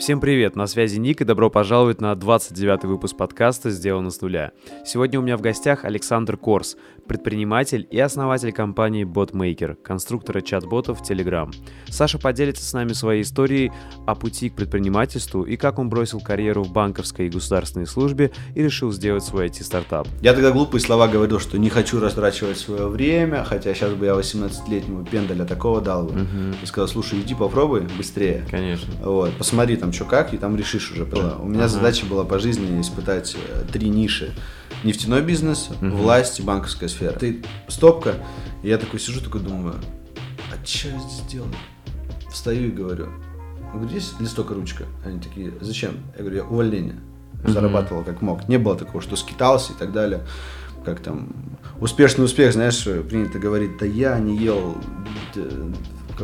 Всем привет, на связи Ник и добро пожаловать на 29 выпуск подкаста «Сделано с нуля». Сегодня у меня в гостях Александр Корс, предприниматель и основатель компании BotMaker, конструктора чат-ботов Telegram. Саша поделится с нами своей историей о пути к предпринимательству и как он бросил карьеру в банковской и государственной службе и решил сделать свой IT-стартап. Я тогда глупые слова говорил, что не хочу растрачивать свое время, хотя сейчас бы я 18-летнему пендаля такого дал бы. Угу. И сказал, слушай, иди попробуй быстрее. Конечно. Вот, посмотри там, что как, и там решишь уже. У меня ага. задача была по жизни испытать э, три ниши. Нефтяной бизнес, угу. власть и банковская сфера. Ты стопка, и я такой сижу, такой думаю, а что я здесь делаю? Встаю и говорю, говорю, здесь листок и ручка. Они такие, зачем? Я говорю, я увольнение. Зарабатывал как мог. Не было такого, что скитался и так далее. Как там, успешный успех, знаешь, принято говорить, да я не ел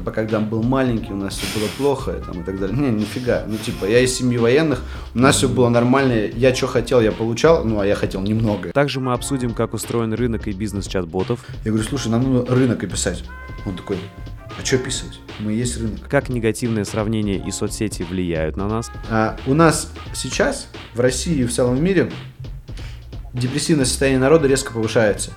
когда был маленький, у нас все было плохо там, и так далее. Не, нифига. Ну, типа, я из семьи военных, у нас все было нормально, я что хотел, я получал, ну, а я хотел немного. Также мы обсудим, как устроен рынок и бизнес чат-ботов. Я говорю, слушай, нам нужно рынок описать. Он такой, а что описывать? Мы есть рынок. Как негативное сравнение и соцсети влияют на нас? А, у нас сейчас в России и в целом мире депрессивное состояние народа резко повышается.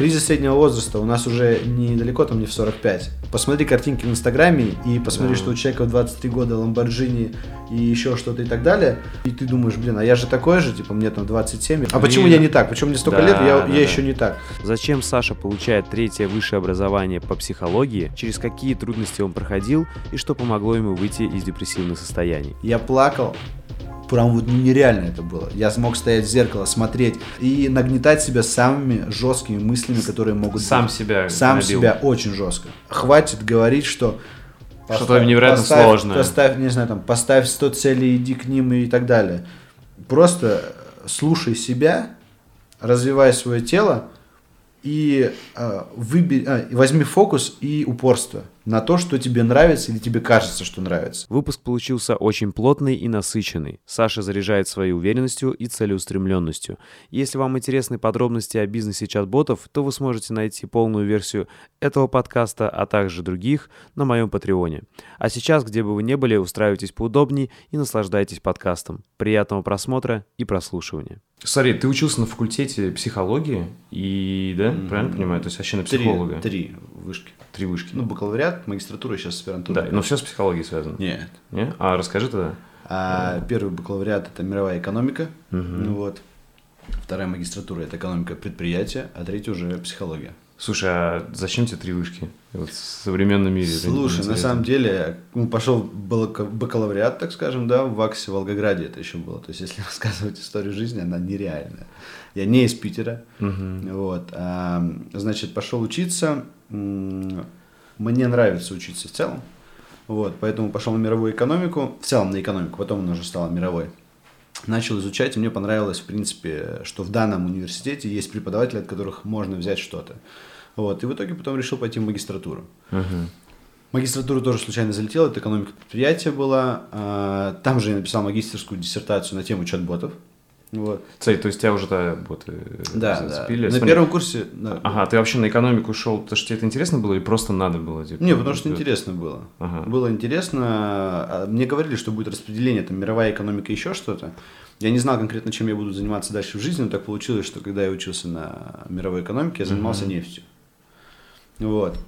Кризис среднего возраста у нас уже недалеко, там не в 45. Посмотри картинки в Инстаграме и посмотри, да. что у человека в 23 года Ламборджини и еще что-то и так далее. И ты думаешь, блин, а я же такой же, типа мне там 27. А почему я не так? Почему мне столько да, лет, я, да, я да. еще не так? Зачем Саша получает третье высшее образование по психологии? Через какие трудности он проходил и что помогло ему выйти из депрессивных состояний? Я плакал прям вот нереально это было. Я смог стоять в зеркало, смотреть и нагнетать себя самыми жесткими мыслями, которые могут Сам быть. себя Сам набил. себя очень жестко. Хватит говорить, что что-то невероятно поставь, сложное. Поставь, не знаю, там, поставь 100 целей, иди к ним и так далее. Просто слушай себя, развивай свое тело, и э, выбери, э, возьми фокус и упорство на то, что тебе нравится или тебе кажется, что нравится. Выпуск получился очень плотный и насыщенный. Саша заряжает своей уверенностью и целеустремленностью. Если вам интересны подробности о бизнесе чат-ботов, то вы сможете найти полную версию этого подкаста, а также других на моем патреоне. А сейчас, где бы вы ни были, устраивайтесь поудобнее и наслаждайтесь подкастом. Приятного просмотра и прослушивания. Смотри, ты учился на факультете психологии и, да, mm-hmm. правильно понимаю, то есть вообще на психолога? Три, три вышки. Три вышки. Ну, бакалавриат, магистратура, сейчас аспирантура. Да, но все с психологией связано. Нет. Нет? А расскажи тогда. А, первый бакалавриат это мировая экономика. Угу. Ну вот. Вторая магистратура это экономика предприятия, а третья уже психология. Слушай, а зачем тебе три вышки? Вот в современном мире. Слушай, на самом деле, ну, пошел бакалавриат, так скажем, да, в ВАКСе, в Волгограде это еще было. То есть, если рассказывать историю жизни, она нереальная. Я не из Питера. Угу. Вот. А, значит, пошел учиться. Мне нравится учиться в целом. Вот, поэтому пошел на мировую экономику, в целом на экономику, потом она уже стала мировой. Начал изучать, и мне понравилось, в принципе, что в данном университете есть преподаватели, от которых можно взять что-то. Вот, и в итоге потом решил пойти в магистратуру. Uh-huh. Магистратуру тоже случайно залетел, это экономика предприятия была. А, там же я написал магистрскую диссертацию на тему чат-ботов. Вот. Цель, то есть тебя уже да, вот, да, зацепили? Да. На первом курсе... Да. Ага, ты вообще на экономику шел, потому что тебе это интересно было или просто надо было? Типа, Не, потому что это... интересно было. Ага. Было интересно. А, мне говорили, что будет распределение, там, мировая экономика, еще что-то. Я не знал конкретно, чем я буду заниматься дальше в жизни, но так получилось, что когда я учился на мировой экономике, я занимался угу. нефтью. Вот.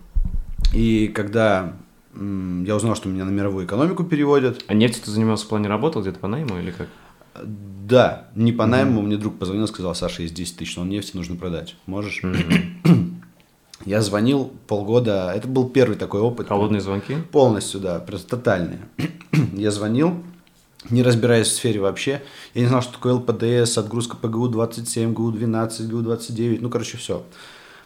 И когда я узнал, что меня на мировую экономику переводят. А нефтью ты занимался в плане работы где-то по найму или как? Да, не по найму, mm-hmm. мне друг позвонил, сказал, Саша, есть 10 тысяч, но нефти нужно продать. Можешь? Mm-hmm. Я звонил полгода, это был первый такой опыт. Холодные звонки? Полностью, да, просто тотальные. я звонил, не разбираясь в сфере вообще. Я не знал, что такое ЛПДС, отгрузка ПГУ-27, ГУ-12, ГУ-29, ну, короче, все.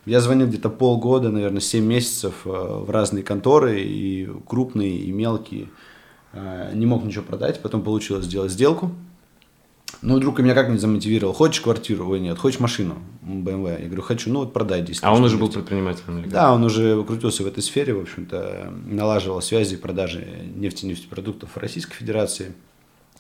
Я звонил где-то полгода, наверное, 7 месяцев э, в разные конторы, и крупные, и мелкие. Э, не мог ничего продать, потом получилось сделать сделку – ну, вдруг меня как-нибудь замотивировал. Хочешь квартиру? Ой, нет. Хочешь машину? BMW. Я говорю, хочу. Ну, вот продай 10 А он уже был предпринимателем? Или да, он уже крутился в этой сфере, в общем-то, налаживал связи продажи нефти и нефтепродуктов в Российской Федерации.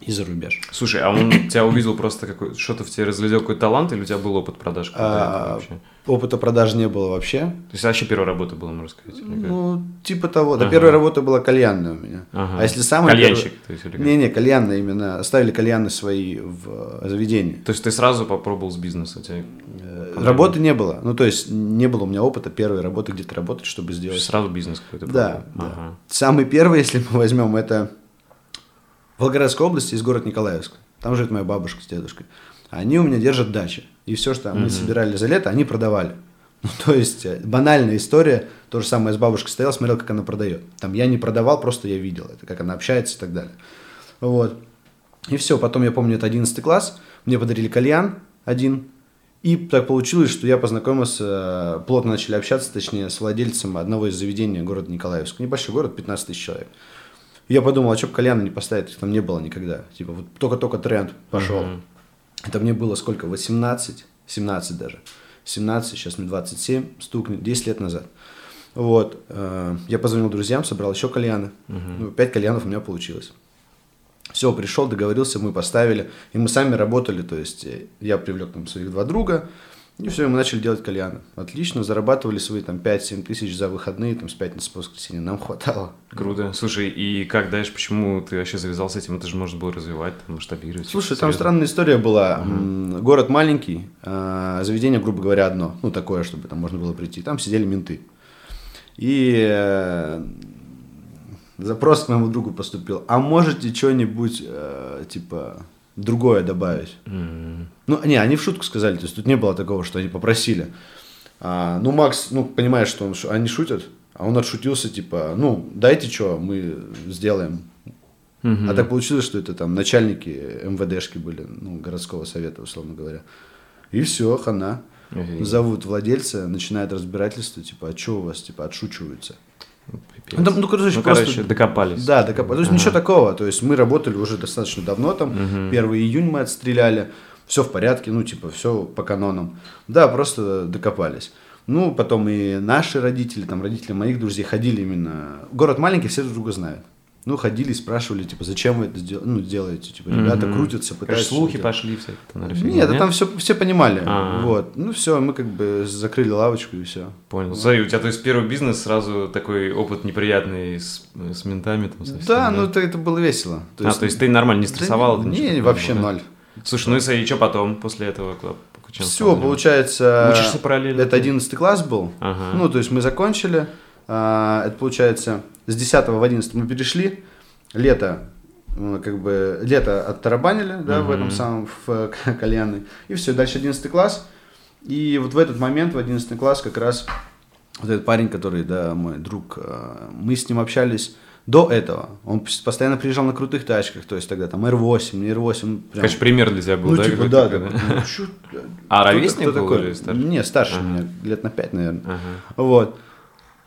И за рубеж. Слушай, а он тебя увидел просто какой что-то в тебе разглядел какой-то талант, или у тебя был опыт продаж А? Опыта продаж не было вообще. То есть вообще первая работа была, можно сказать? Ну, типа того. Да, Ага. первая работа была кальянная у меня. Ага. А если самая Кальянщик, то есть, или как? Не-не, кальянная именно. Ставили кальяны свои в э, заведении. То есть ты сразу попробовал с бизнеса? Тебе Э? Работы не было. Ну, то есть, не было у меня опыта первой работы где-то работать, чтобы сделать. сразу бизнес какой-то Да, да. Ага. Самый первый, если мы возьмем, это Волгоградской области, из города Николаевск. Там живет моя бабушка с дедушкой. Они у меня держат дачи. И все, что мы собирали за лето, они продавали. Ну, то есть, э, банальная история. То же самое с бабушкой стоял, смотрел, как она продает. Там я не продавал, просто я видел это, как она общается и так далее. Вот. И все, потом я помню, это 11 класс, мне подарили кальян один, и так получилось, что я познакомился, э, плотно начали общаться, точнее, с владельцем одного из заведений города Николаевск. Небольшой город, 15 тысяч человек. Я подумал, а что кальяна не поставить, их там не было никогда. Типа, вот только-только тренд пошел. Мгм. Это мне было сколько, 18, 17 даже. 17, сейчас мне 27, стукнет, 10 лет назад. Вот, э, я позвонил друзьям, собрал еще кальяны. Ну, 5 кальянов у меня получилось. Все, пришел, договорился, мы поставили. И мы сами работали, то есть э, я привлек там своих два друга, и все, мы начали делать кальяны. Отлично, зарабатывали свои там 5-7 тысяч за выходные, там с пятницы по воскресенье, нам хватало. Круто. Слушай, и как дальше, почему ты вообще завязал с этим? Это же можно было развивать, там, масштабировать. Слушай, там Серьезно? странная история была. М, Город маленький, а заведение, грубо говоря, одно. Ну, такое, чтобы там можно было прийти. Там сидели менты. И э, запрос к моему другу поступил. А можете что-нибудь, э, типа, другое добавить? М. Ну, не, они в шутку сказали, то есть тут не было такого, что они попросили. А, ну, Макс, ну, понимаешь, что он они шутят, а он отшутился, типа, ну, дайте что, мы сделаем. Мгм. А так получилось, что это там начальники МВДшки были, ну, городского совета, условно говоря. И все, хана. Офигеть. Зовут владельца, начинает разбирательство, типа, а что у вас, типа, отшучиваются. Пипец. Ну, ну, короче, Ну, просто- короче, докопались. Да, докопались. То есть Ага. ничего такого. То есть мы работали уже достаточно давно, там, Мгм. 1 июнь мы отстреляли, все в порядке, ну, типа, все по канонам. Да, просто докопались. Ну, потом и наши родители, там, родители моих друзей ходили именно... Город маленький, все друг друга знают. Ну, ходили, спрашивали, типа, зачем вы это дел- ну, делаете? Типа, ребята Мгм. крутятся, пытаются... слухи что-то пошли всякие. там, наверное, Нет, да там все, все понимали. А. Вот. Ну, все, мы как бы закрыли лавочку и все. Понял. Смотри, у тебя, то есть, первый бизнес, сразу такой опыт неприятный с, с ментами там совсем, Да, ну, это, это было весело. а, то есть ты нормально не стрессовал? Да не, не, вообще было, да? ноль. Слушай, ну и смотри, что потом, после этого? куда- Все, получается, Учишься параллельно? это 11 класс был. Ага. Ну, то есть мы закончили, это получается, с 10 в 11 мы перешли, лето, э, как бы, лето оттарабанили, да, в Мгм. этом самом, в э, кальянной, и все, дальше 11 класс, и вот в этот момент, в 11 класс как раз вот этот парень, который, да, мой друг, э, мы с ним общались до этого, он пос- постоянно приезжал на крутых тачках, то есть тогда там R8, не R8, ну, прям- Конечно, пример для тебя был, ну, да? типа, да, да. Ну, чё, А ровесник был такой? или старше? Не, старше меня, лет на 5, наверное. Вот.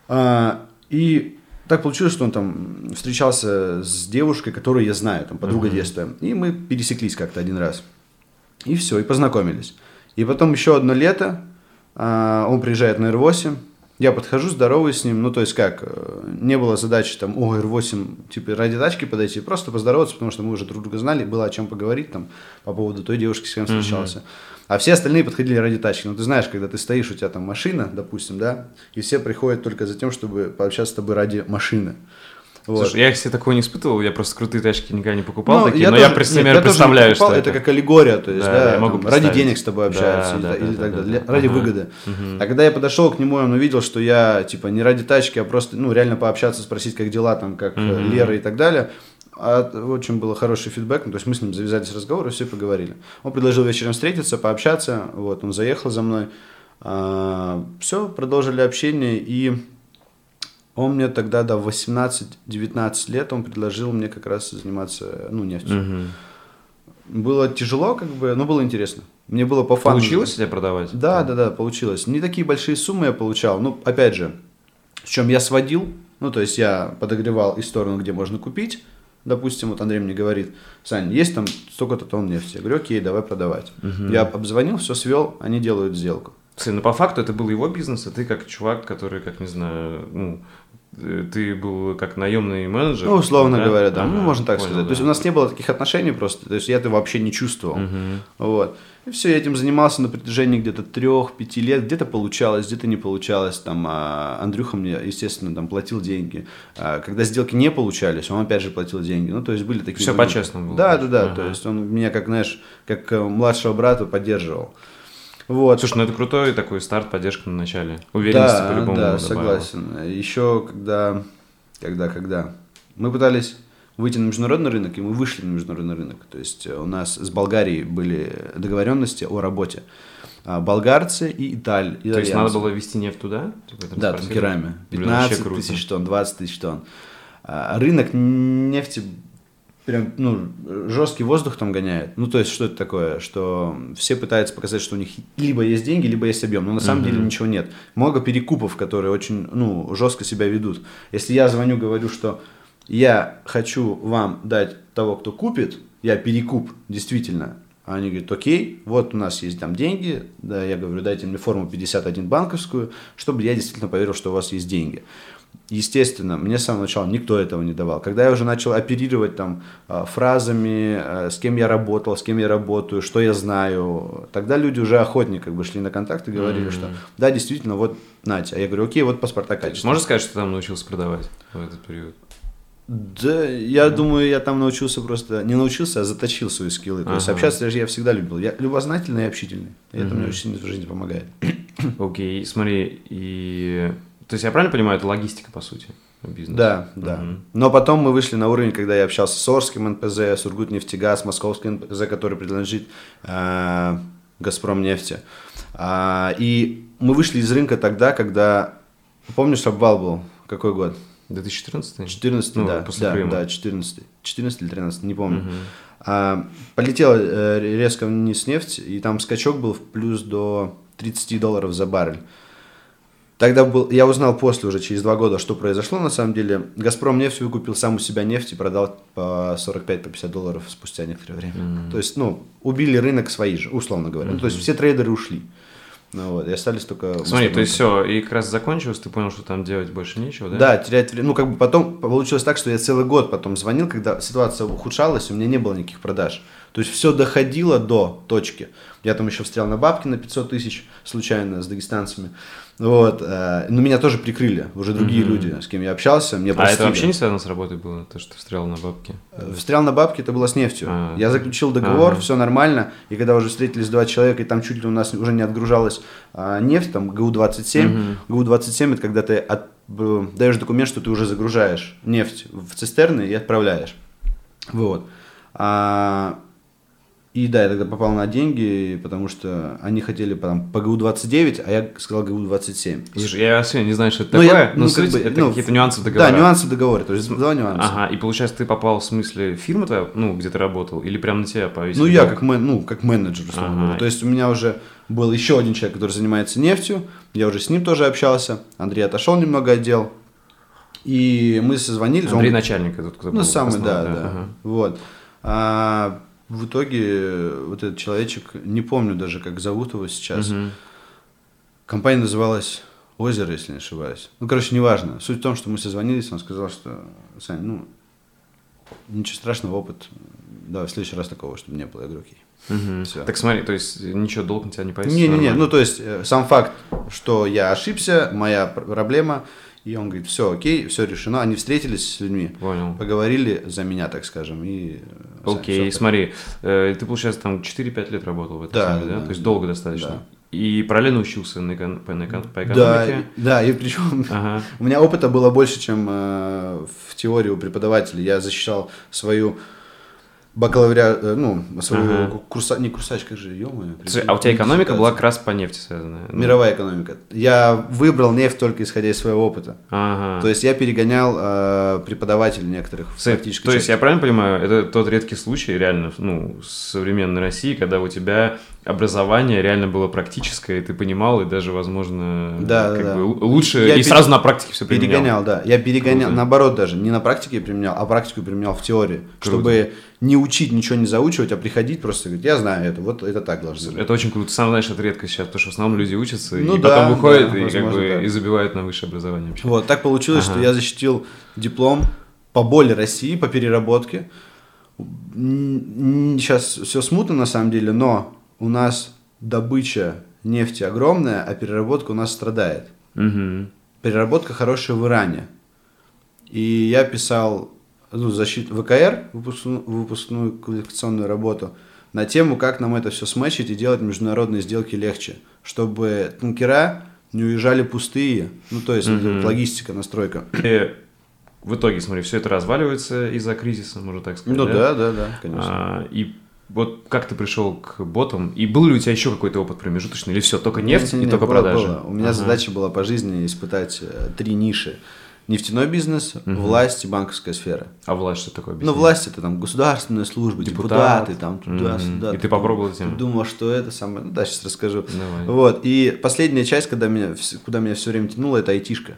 А, и так получилось, что он там встречался с девушкой, которую я знаю, там, подруга Мгм. детства. И мы пересеклись как-то один раз. И все, и познакомились. И потом еще одно лето, а, он приезжает на R8, я подхожу, здороваюсь с ним, ну, то есть как, э, не было задачи там, о, R8, типа, ради тачки подойти, просто поздороваться, потому что мы уже друг друга знали, было о чем поговорить там по поводу той девушки, с кем встречался. А все остальные подходили ради тачки. Ну, ты знаешь, когда ты стоишь, у тебя там машина, допустим, да, и все приходят только за тем, чтобы пообщаться с тобой ради машины. Вот. Слушай, я, кстати, такого не испытывал, я просто крутые тачки никогда не покупал Ну, такие, но я тоже- просто нет, примерно я представляю, покупал, что это. как аллегория, то есть, Да, да, я могу там, ради денег с тобой Да, общаются или, да, или да, так да, далее, да. ради Ага. выгоды. Мгм. А когда я подошел к нему, он увидел, что я, типа, не ради тачки, а просто, ну, реально пообщаться, спросить, как дела, там, как Мгм. Лера и так далее, а очень был хороший фидбэк, ну, то есть мы с ним завязались разговор и все поговорили. Он предложил вечером встретиться, пообщаться, вот, он заехал за мной, все, продолжили общение, и он мне тогда, да, в 18-19 лет он предложил мне как раз заниматься, ну, нефтью. Мгм. Было тяжело, как бы, но было интересно. Мне было по фану. Получилось тебе продавать? Да, да, да, получилось. Не такие большие суммы я получал. Ну, опять же, в чем я сводил, ну, то есть я подогревал и сторону, где можно купить. Допустим, вот Андрей мне говорит, Сань, есть там столько-то тонн нефти. Я говорю, окей, давай продавать. Мгм. Я обзвонил, все свел, они делают сделку. Слушай, ну по факту это был его бизнес, а ты как чувак, который, как не знаю, ну, э, ты был как наемный менеджер. Ну, условно да? говоря, да. Ага, ну, можно так понял, сказать. да. То есть у нас не было таких отношений просто. То есть я это вообще не чувствовал. Мгм. Вот. И все, я этим занимался на протяжении где-то трех-пяти лет. Где-то получалось, где-то не получалось. Там а, Андрюха мне, естественно, там платил деньги. А, когда сделки не получались, он опять же платил деньги. Ну, то есть были такие... Моменты. по-честному было, Да, да, да. Ага. То есть он меня, как, знаешь, как э, младшего брата поддерживал. Вот. Слушай, ну это крутой такой старт, поддержка на начале. Уверенности да, по-любому да, добавила. согласен. Еще когда, когда, когда мы пытались выйти на международный рынок, и мы вышли на международный рынок. То есть э, у нас с Болгарией были договоренности о работе. А, Болгарцы и Италь. То есть надо было вести нефть туда? Типа, Да, танкерами. Блин, вообще 15 круто. тысяч тонн, 20 тысяч тонн. А, Рынок нефти прям, ну, жесткий воздух там гоняет. Ну, то есть, что это такое? Что все пытаются показать, что у них либо есть деньги, либо есть объем. Но на самом деле ничего нет. Много перекупов, которые очень, ну, жестко себя ведут. Если я звоню, говорю, что я хочу вам дать того, кто купит, я перекуп, действительно. А Они говорят, окей, вот у нас есть там деньги, да, я говорю, дайте мне форму 51 банковскую, чтобы я действительно поверил, что у вас есть деньги. Естественно, мне с самого начала никто этого не давал. Когда я уже начал оперировать там а, фразами, а, с кем я работал, с кем я работаю, что я знаю, тогда люди уже охотнее как бы шли на контакт и говорили, что да, действительно, вот Натя. А я говорю, окей, вот паспорта качества. Можно сказать, что ты там научился продавать в этот период? Да, я думаю, я там научился просто, не научился, а заточил свои скиллы. То есть Ага. общаться я всегда любил. Я любознательный и общительный. И это мне очень сильно в жизни помогает. Окей, смотри, и... То есть я правильно понимаю, это логистика, по сути, бизнес? Да, да. Но потом мы вышли на уровень, когда я общался с Орским НПЗ, с Ургутнефтегаз, Московским НПЗ, который принадлежит э, Газпром нефти. А, и мы вышли из рынка тогда, когда, помнишь, обвал был? Какой год? 2014? 14 Ну, да, после да, Крыма. да, 14 14 или 13, не помню. А, полетела э, резко вниз нефть, и там скачок был в плюс до 30 долларов за баррель. Тогда был, я узнал после, уже через два года, что произошло на самом деле. Газпром нефть выкупил сам у себя нефть и продал по 45-50 долларов спустя некоторое время. То есть, ну, убили рынок свои же, условно говоря. Ну, то есть, все трейдеры ушли. Ну, вот, и остались только... Смотри, то есть все, и как раз закончилось, ты понял, что там делать больше нечего, да? Да, терять время. Ну, как бы потом получилось так, что я целый год потом звонил, когда ситуация ухудшалась, у меня не было никаких продаж. То есть все доходило до точки. Я там еще встрял на бабки на 500 тысяч случайно с дагестанцами. Вот. э, Но меня тоже прикрыли. Уже другие люди, с кем я общался, мне А простили. это вообще не связано с работой было, то, что ты встрял на бабки? Э, Встрял на бабки, это было с нефтью. А. Я заключил договор, Ага. все нормально. И когда уже встретились два человека, и там чуть ли у нас уже не отгружалась а, нефть, там ГУ-27. ГУ-27 это когда ты от- даешь документ, что ты уже загружаешь нефть в цистерны и отправляешь. Вот. А, и да, я тогда попал на деньги, потому что они хотели потом по ГУ-29, а я сказал ГУ-27. Слушай, я вообще не знаю, что это Ну, я- такое, ну, но как суть бы, это ну, какие-то нюансы договора. Да, нюансы в договоре, то есть два нюанса. Ага, и получается, ты попал в смысле фирма твоя, ну, где ты работал, или прям на тебя повесили? Ну, я как, мен, ну, как менеджер, условно Ага. То есть у меня уже был еще один человек, который занимается нефтью. Я уже с ним тоже общался. Андрей отошел немного отдел. И мы созвонились. Андрей он- начальник этот, кто Ну, самый, основной, да, да. ага. Вот. А в итоге э, вот этот человечек, не помню даже, как зовут его сейчас. Мгм. Компания называлась «Озеро», если не ошибаюсь. Ну, короче, неважно. Суть в том, что мы созвонились, он сказал, что, Сань, ну, ничего страшного, опыт. Давай в следующий раз такого, чтобы не было. Я говорю, окей. Всё. Так смотри, то есть ничего, долг на тебя не повесит? Не-не-не, ну то есть э, сам факт, что я ошибся, моя пр- проблема, и он говорит, все окей, все решено. Они встретились с людьми, Понял. поговорили за меня, так скажем, и... э, Окей, смотри, э, ты, получается, там 4-5 лет работал в этой Да, да? да, То есть да. долго достаточно. Да. И параллельно учился на экон- по, на экон- по Да, экономике? и- да, и причем Ага. у меня опыта было больше, чем э, в теории у преподавателей. Я защищал свою бакалавриат, э, ну, свою Ага. ку- курса, не курсач, как же, ё а у тебя экономика была как раз по нефти связанная? Ну, Мировая экономика. Я выбрал нефть только исходя из своего опыта. Ага. То есть я перегонял э, преподавателей некоторых в То есть части. я правильно понимаю, это тот редкий случай реально ну, современной России, когда у тебя образование реально было практическое, и ты понимал, и даже, возможно, Да, как да, бы лучше, Я и пере- сразу на практике все применял. Перегонял, да. Я перегонял, Круто. наоборот даже, не на практике применял, а практику применял в теории. Круто. Чтобы не учить, ничего не заучивать, а приходить просто говорить, я знаю это, вот это так должно быть. Это очень круто. Сам знаешь, это редко сейчас, потому что в основном люди учатся, Ну и да, потом выходят да, и, как возможно, бы, да. и забивают на высшее образование вообще. Вот, так получилось, Ага. что я защитил диплом по боли России, по переработке. Сейчас все смутно на самом деле, но у нас добыча нефти огромная, а переработка у нас страдает. Мгм. Переработка хорошая в Иране. И я писал ну, защиту ВКР, выпускную, выпускную квалификационную работу, на тему, как нам это все смачить и делать международные сделки легче, чтобы танкера не уезжали пустые, ну то есть Мгм. вот логистика, настройка. И в итоге, смотри, все это разваливается из-за кризиса, можно так сказать. Ну да, да, да, конечно. А, и вот как ты пришел к ботам? И был ли у тебя еще какой-то опыт промежуточный? Или все, только нефть Не, и только было, продажи? было. У меня Ага. задача была по жизни испытать э, три ниши. Нефтяной бизнес, Мгм. власть и банковская сфера. А власть что такое? Ну, Объясни. власть это там государственная служба, Депутат. депутаты, там туда-сюда. И ты попробовал этим? Думал, что это самое. Ну да, сейчас расскажу. Давай. Вот. И последняя часть, когда меня, куда меня все время тянуло, это айтишка.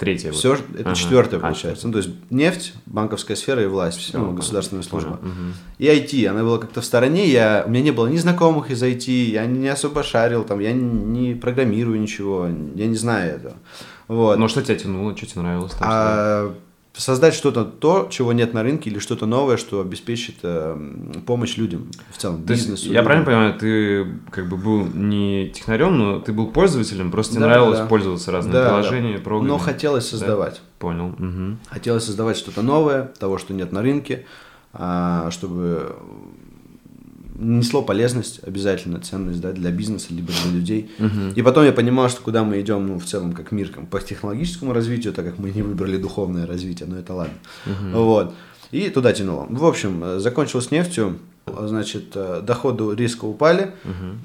Вот. Все, это Ага. четвертая А, получается. Ну, то есть нефть, банковская сфера и власть, Всё, ну, государственная служба. Мгм. И IT, она была как-то в стороне, я, у меня не было ни знакомых из IT, я не особо шарил, там, я не программирую ничего, я не знаю этого. Вот. Но что тебя тянуло, что тебе нравилось? там, А создать что-то то, чего нет на рынке, или что-то новое, что обеспечит э, помощь людям в целом, То есть, бизнесу. я людям. правильно понимаю, ты как бы был не технарем, но ты был пользователем, просто Да, нравилось да. пользоваться разными Да, да. приложениями, программами. Но хотелось создавать. Понял. Мгм. Хотелось создавать что-то новое, того, что нет на рынке, а, чтобы несло полезность обязательно, ценность да, для бизнеса, либо для людей. Мгм. И потом я понимал, что куда мы идем, ну, в целом, как мир, как по технологическому развитию, так как мы не выбрали духовное развитие, но это ладно. Вот. И туда тянуло. В общем, э, закончил с нефтью, значит, э, доходы резко упали.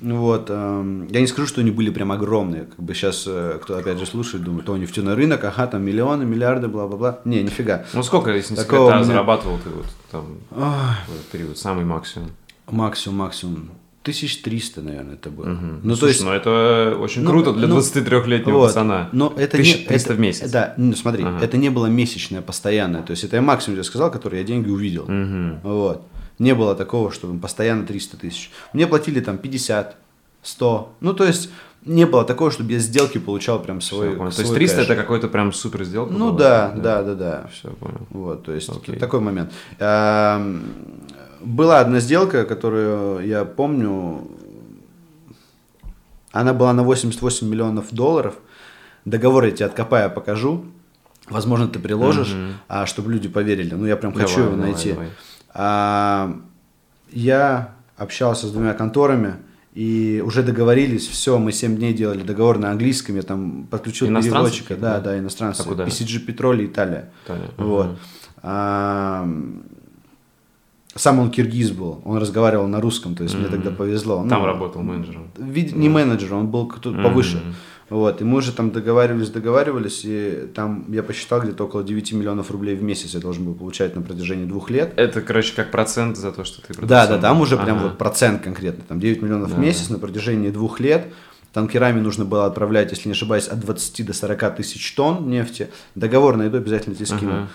Вот. эм, Я не скажу, что они были прям огромные. Как бы сейчас, э, кто опять же слушает, думает, о, нефтяной рынок, ага, там миллионы, миллиарды, бла-бла-бла. Не, нифига. Ну сколько, если не секрет, а, меня- зарабатывал ты вот там Ой, в этот период, самый максимум? Максимум, максимум. 1300, наверное, это было. Мгм. Ну, то Слушай, есть... ну это очень Ну, круто для ну, 23-летнего Вот. пацана. Но это не, 1300 это- в месяц. Да, ну, смотри, Ага. это не было месячное, постоянное. То есть это я максимум тебе сказал, который я деньги увидел. Мгм. Вот. Не было такого, чтобы постоянно 300 тысяч. Мне платили там 50, 100. Ну, то есть не было такого, чтобы я сделки получал прям свой Всё, понял. То свой есть 300 кэш. это какой-то прям супер сделка? Ну была? да, да, да, да. Все, понял. Вот, то есть Окей. такой момент. Была одна сделка, которую я помню, она была на 88 миллионов долларов. Договор я тебе откопаю, покажу. Возможно, ты приложишь, Мгм. а, чтобы люди поверили. Ну, я прям Давай, хочу его давай, найти. давай. А, я общался с двумя конторами, и уже договорились, все, мы 7 дней делали договор на английском, я там подключил переводчика, да, какие-то? да, иностранцы, А куда? PCG Petrol, Италия. Таня. Вот. Мгм. А, сам он киргиз был, он разговаривал на русском, то есть мне Мгм. тогда повезло. Там Ну, работал менеджером. вид- Не менеджер, он был кто- Мгм. повыше. Вот, и мы уже там договаривались, договаривались, и там я посчитал где-то около 9 миллионов рублей в месяц я должен был получать на протяжении двух лет. Это, короче, как процент за то, что ты Да, продавал. да, там уже прям Ага. вот процент конкретно, там 9 миллионов Да, в месяц на протяжении двух лет. Танкерами нужно было отправлять, если не ошибаюсь, от 20 до 40 тысяч тонн нефти. Договор найду, обязательно тебе скину. Ага.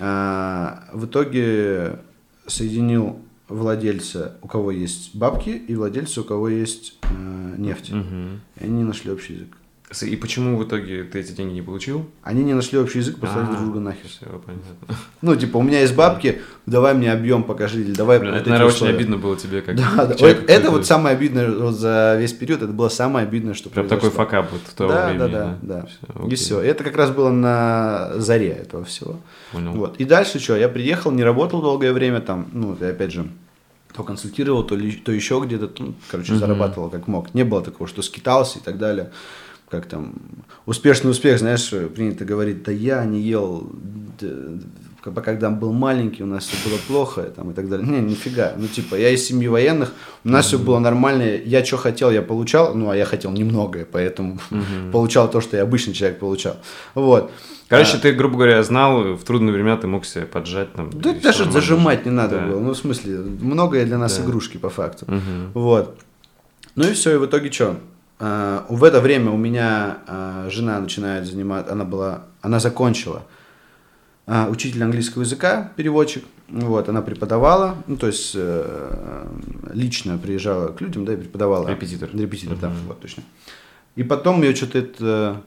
А, в итоге соединил владельца, у кого есть бабки, и владельца, у кого есть э, нефть. Мгм. И они нашли общий язык. И почему в итоге ты эти деньги не получил? Они не нашли общий язык, послали А, друг друга нахер. Все, понятно. Ну, типа, у меня есть бабки, давай мне объем покажи, или давай Блин, вот это, наверное, очень обидно было тебе, как Да, да. это вот самое обидное вот за весь период, это было самое обидное, что Прям такой факап вот в то да, время. да, да, да. Всё, и окей. все. Это как раз было на заре этого всего. Понял. Вот. И дальше что? Я приехал, не работал долгое время там, ну, я опять же, то консультировал, то, ли- то еще где-то, ну, короче, Мгм. зарабатывал как мог. Не было такого, что скитался и так далее. Как там, успешный успех, знаешь, принято говорить, да я не ел, д- д- когда был маленький, у нас все было плохо там, и так далее. Не, нифига. Ну, типа, я из семьи военных, у нас все было нормально, я что хотел, я получал, ну, а я хотел немногое, поэтому получал то, что и обычный человек получал. Вот. Короче, А, ты, грубо говоря, знал, в трудные времена ты мог себя поджать там. Да даже нормально зажимать не надо Да. было. Ну, в смысле, многое для нас Да. игрушки по факту. Мгм. Вот. Ну и все, и в итоге что? В это время у меня а, жена начинает заниматься, она была, она закончила а, учитель английского языка, переводчик, вот, она преподавала, ну, то есть э, лично приезжала к людям, да, и преподавала. Репетитор. Репетитор, да, вот, точно. И потом ее что-то это,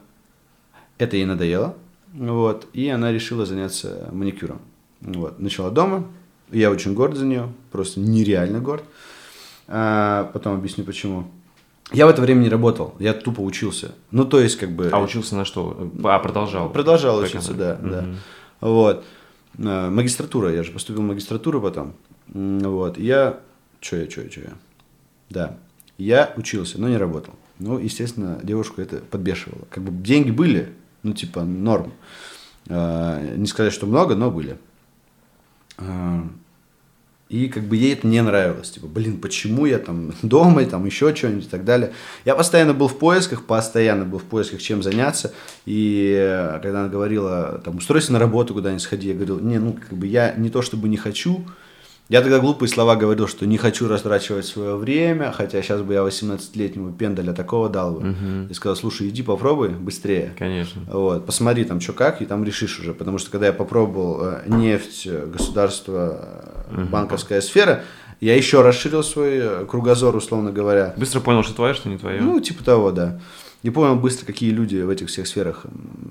это ей надоело, вот, и она решила заняться маникюром. Вот, начала дома, я очень горд за нее, просто нереально горд. А, потом объясню почему. Я в это время не работал, я тупо учился. Ну, то есть, как бы... А учился на что? А, продолжал? Продолжал учиться, да, угу. да. Вот. А, магистратура, я же поступил в магистратуру потом. Вот. Я... Че я, че я, че я? Да. Я учился, но не работал. Ну, естественно, девушку это подбешивало. Как бы деньги были, ну, типа, норм. А, не сказать, что много, но были. И как бы ей это не нравилось. Типа, блин, почему я там дома, и там еще что-нибудь и так далее. Я постоянно был в поисках, постоянно был в поисках, чем заняться. И э, когда она говорила, там, устройся на работу куда-нибудь сходи, я говорил, не, ну, как бы я не то чтобы не хочу, я тогда глупые слова говорил, что не хочу растрачивать свое время, хотя сейчас бы я 18-летнему пендаля такого дал бы. Угу. И сказал, слушай, иди попробуй быстрее. Конечно. Вот, посмотри там, что как, и там решишь уже. Потому что когда я попробовал э, нефть, государство, угу. банковская сфера, я еще расширил свой э, кругозор, условно говоря. Быстро понял, что твое, что не твое. Ну, типа того, да. И понял быстро, какие люди в этих всех сферах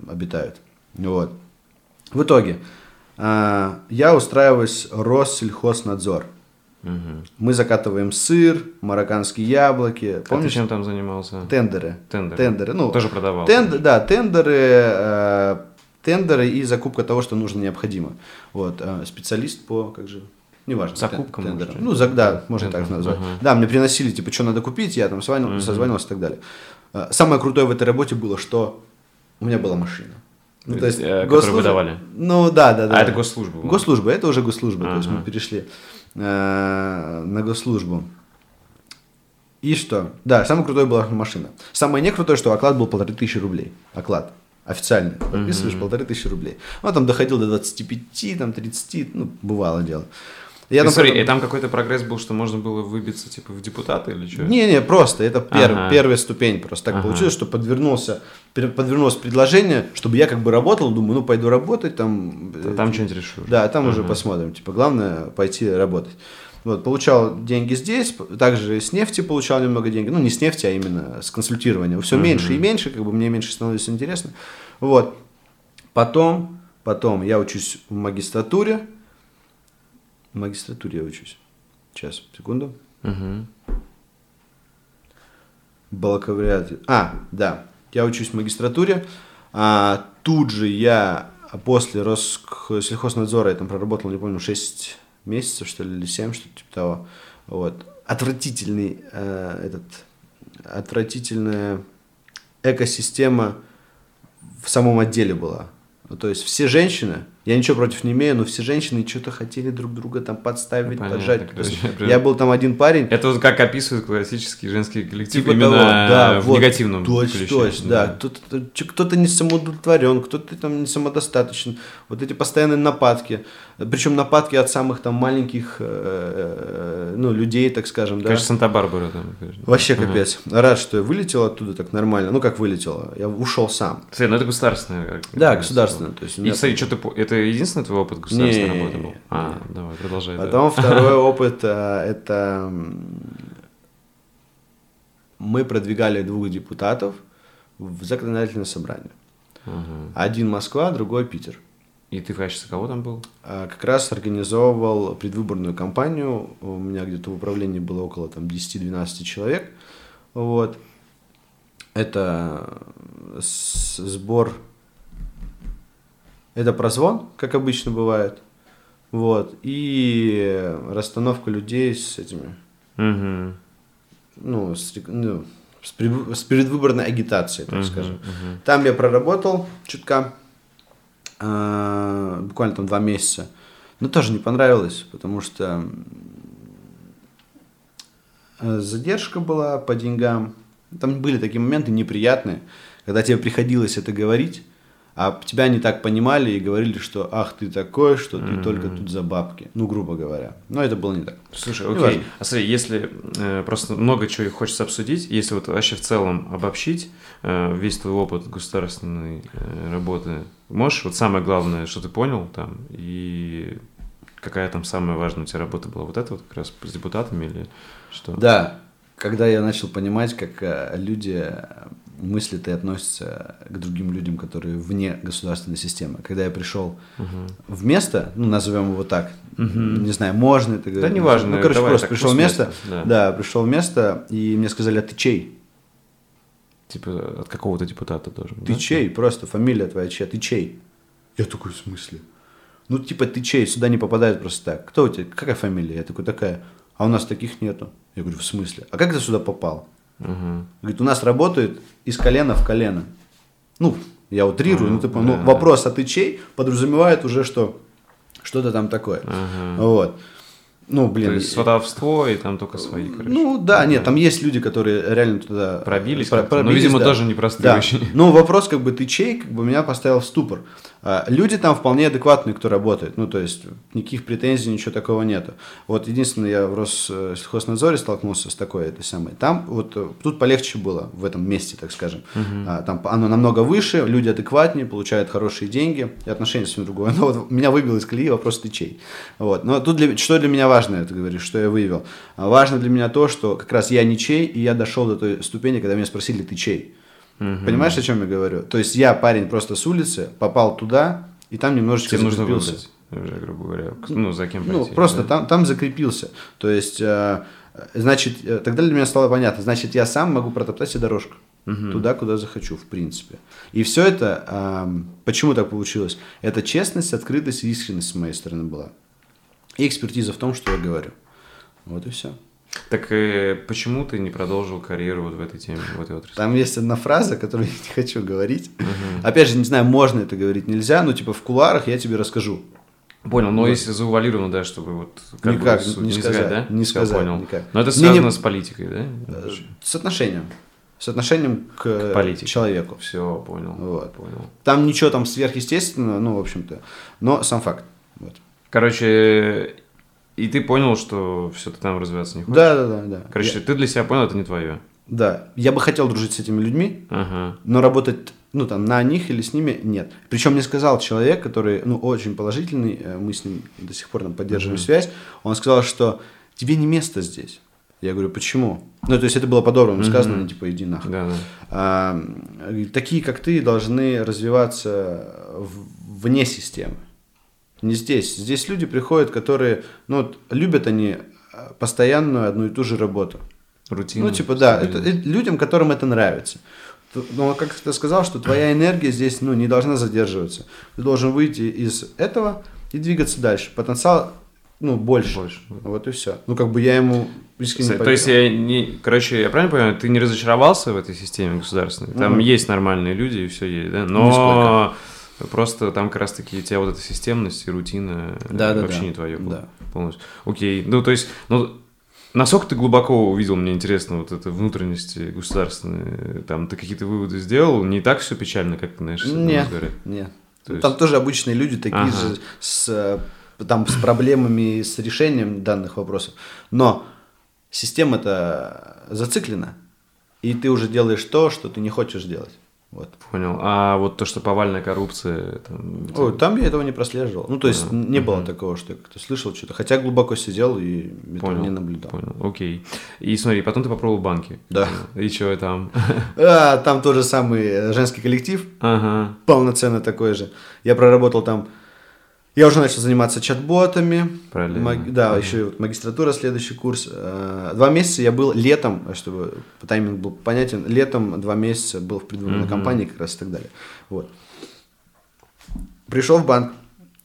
обитают. Вот. В итоге, а, я устраиваюсь Россельхознадзор. Угу. Мы закатываем сыр, марокканские яблоки. Помнишь, а ты чем там занимался? Тендеры. Тендеры. Тендеры. Ну, Тоже продавал. Тенд, да, тендеры, э, тендеры и закупка того, что нужно необходимо. Вот, э, специалист по, как же, неважно. Закупка, тендером. Ну, за, да, можно Тендер. так назвать. Ага. Да, мне приносили, типа, что надо купить, я там созванивался, угу. созванивался и так далее. Э, самое крутое в этой работе было, что у меня была машина. Ну, то есть, э, госслужба... выдавали? Ну, да, да, да. А это госслужба была? Госслужба, это уже госслужба, ага. то есть мы перешли э, на госслужбу. И что? Да, самое крутое была машина. Самое не крутое, что оклад был полторы тысячи рублей. Оклад официальный. Подписываешь mm-hmm. полторы тысячи рублей. Ну, там доходил до 25, там 30, ну, бывало дело. Я там смотри, потом... и там какой-то прогресс был, что можно было выбиться типа в депутаты или что? Не-не, просто это пер... ага. первая ступень. Просто так ага. получилось, что подвернулся, подвернулось предложение, чтобы я как бы работал, думаю, ну пойду работать там. Там что-нибудь решу. Да, там ага. уже посмотрим. Типа главное пойти работать. Вот, получал деньги здесь, также с нефти получал немного денег, ну не с нефти, а именно с консультирования. Все uh меньше и меньше, как бы мне меньше становилось интересно. Вот. Потом, потом я учусь в магистратуре, в магистратуре я учусь. Сейчас, секунду. Угу. Бакалавриат. А, да. Я учусь в магистратуре. А, тут же я после Россельхознадзора я там проработал, не помню, 6 месяцев, что ли, или 7, что-то типа того. Вот. Отвратительный э, этот, отвратительная экосистема в самом отделе была. Ну, то есть все женщины, я ничего против не имею, но все женщины что-то хотели друг друга там подставить, Понятно, поджать. Короче, я был там один парень. Это вот как описывают классический женский коллектив типа именно того, да, в вот, негативном точно, ключе. Точно, да. да. Кто-то, не самоудовлетворен, кто-то там не самодостаточен. Вот эти постоянные нападки. Причем нападки от самых там маленьких э, э, ну, людей, так скажем. Конечно, да. Санта-Барбара там. Конечно. Вообще ага. капец. Рад, что я вылетел оттуда так нормально. Ну, как вылетел? Я ушел сам. Смотри, ну это государственное. Да, государственное. То есть, И, кстати, что ты... Это единственный твой опыт государственной не, работы был? А, не. давай, продолжай. Потом да. второй опыт а, это мы продвигали двух депутатов в законодательное собрание. Угу. Один Москва, другой Питер. И ты в качестве кого там был? А, как раз организовывал предвыборную кампанию. У меня где-то в управлении было около там, 10-12 человек. Вот. Это сбор это прозвон, как обычно бывает. Вот. И расстановка людей с этими. Угу. Ну, с, ну, с, пред, с предвыборной агитацией, так угу, скажем. Угу. Там я проработал чутка, э, буквально там два месяца. Но тоже не понравилось, потому что задержка была по деньгам. Там были такие моменты неприятные, когда тебе приходилось это говорить, а тебя не так понимали и говорили, что ах, ты такой, что ты mm-hmm. только тут за бабки. Ну, грубо говоря. Но это было не так. Слушай, окей. Важно. А смотри, если э, просто много чего хочется обсудить, если вот вообще в целом обобщить э, весь твой опыт государственной э, работы, можешь вот самое главное, что ты понял там, и какая там самая важная у тебя работа была? Вот это вот как раз с депутатами или что? Да, когда я начал понимать, как э, люди мыслят и относятся к другим людям, которые вне государственной системы. Когда я пришел угу. в место, ну, назовем его так, угу. не знаю, можно это говорить. Да, неважно. Ну, короче, просто пришел в место, да. да, пришел в место, и мне сказали, а ты чей? Типа от какого-то депутата должен. Ты да? чей? Просто фамилия твоя чья? Ты чей? Я такой, в смысле? Ну, типа, ты чей? Сюда не попадает просто так. Кто у тебя? Какая фамилия? Я такой, такая. А у нас таких нету. Я говорю, в смысле? А как ты сюда попал? Угу. Говорит, у нас работает из колена в колено. Ну, я утрирую, ну, типа, ну, да, вопрос, а ты чей, подразумевает уже, что что-то там такое. Ага. Вот. Ну, блин. То есть сватовство и там только свои, короче. Ну, да, нет, там есть люди, которые реально туда... Пробились, про, пробились, ну, видимо, да. тоже непростые да. очень. Ну, вопрос, как бы, ты чей, как бы, меня поставил в ступор. А, люди там вполне адекватные, кто работает. Ну, то есть, никаких претензий, ничего такого нету. Вот, единственное, я в Россельхознадзоре столкнулся с такой этой самой. Там, вот, э, тут полегче было в этом месте, так скажем. Угу. Там оно намного выше, люди адекватнее, получают хорошие деньги, и отношения совсем другое. Но вот меня выбил из колеи вопрос, ты чей. Вот. Но тут для, что для меня важно, ты говоришь, что я выявил? А важно для меня то, что как раз я не чей, и я дошел до той ступени, когда меня спросили, ты чей. Угу. Понимаешь, о чем я говорю? То есть я парень просто с улицы, попал туда, и там немножечко Тебе нужно выбрать, уже, грубо говоря, ну, за кем пойти. Ну, просто да? там, там закрепился. То есть, э, значит, э, тогда для меня стало понятно, значит, я сам могу протоптать себе дорожку. Угу. Туда, куда захочу, в принципе. И все это, почему так получилось? Это честность, открытость и искренность с моей стороны была. И экспертиза в том, что я говорю. Вот и все. Так э, почему ты не продолжил карьеру вот в этой теме, в этой отрасли? Там есть одна фраза, которую я не хочу говорить. Угу. Опять же, не знаю, можно это говорить, нельзя, но типа в куларах я тебе расскажу. Понял, но вот. если заувалировано, да, чтобы вот как никак, бы, не, не сказать, сказать, да? Не сказать, понял. никак. Но это связано не, с политикой, да? Э, с отношением. С отношением к, к политике. человеку. Все, понял. Вот. понял. Там ничего там сверхъестественного, ну, в общем-то, но сам факт. Вот. Короче, и ты понял, что все, ты там развиваться не хочешь? Да, да, да. да. Короче, я... ты для себя понял, это не твое. Да. Я бы хотел дружить с этими людьми, ага. но работать ну, там, на них или с ними нет. Причем мне сказал человек, который, ну, очень положительный, э, мы с ним до сих пор там поддерживаем uh связь, он сказал, что тебе не место здесь. Я говорю, почему? Ну, то есть это было по-доброму сказано, uh типа, иди нахуй. Да, да. А, такие, как ты, должны развиваться в, вне системы. Не здесь. Здесь люди приходят, которые, ну, любят они э, постоянную одну и ту же работу. Рутину. Ну, типа, да, это, это, людям, которым это нравится. Но как ты сказал, что твоя энергия здесь, ну, не должна задерживаться. Ты должен выйти из этого и двигаться дальше. Потенциал, ну, больше. Больше. Вот и все. Ну, как бы я ему искренне То есть, я не, короче, я правильно понимаю, ты не разочаровался в этой системе государственной? Там mm-hmm. есть нормальные люди и все есть, да? Но... Нисколько Просто там как раз-таки у тебя вот эта системность и рутина да, да, вообще да. не твое да. полностью. Окей, ну то есть, ну насколько ты глубоко увидел, мне интересно, вот это внутренности государственные, там ты какие-то выводы сделал, не так все печально, как, знаешь, нет, нет. То есть... Там тоже обычные люди такие ага. же с там с проблемами с решением данных вопросов, но система-то зациклена, и ты уже делаешь то, что ты не хочешь делать. Вот. Понял. А вот то, что повальная коррупция... Там, где... Ой, там я этого не прослеживал. Ну, то есть, Понял. не было такого, что я как-то слышал что-то. Хотя глубоко сидел и этого не наблюдал. Понял, окей. И смотри, потом ты попробовал банки. Да. И что там? А, там тоже самый женский коллектив. Ага. Полноценно такой же. Я проработал там я уже начал заниматься чат-ботами. Правильно. Маг... Да, mm еще вот магистратура, следующий курс. Э, два месяца я был летом, чтобы тайминг был понятен, летом два месяца был в предвыборной mm-hmm. кампании как раз и так далее. Вот. Пришел в банк.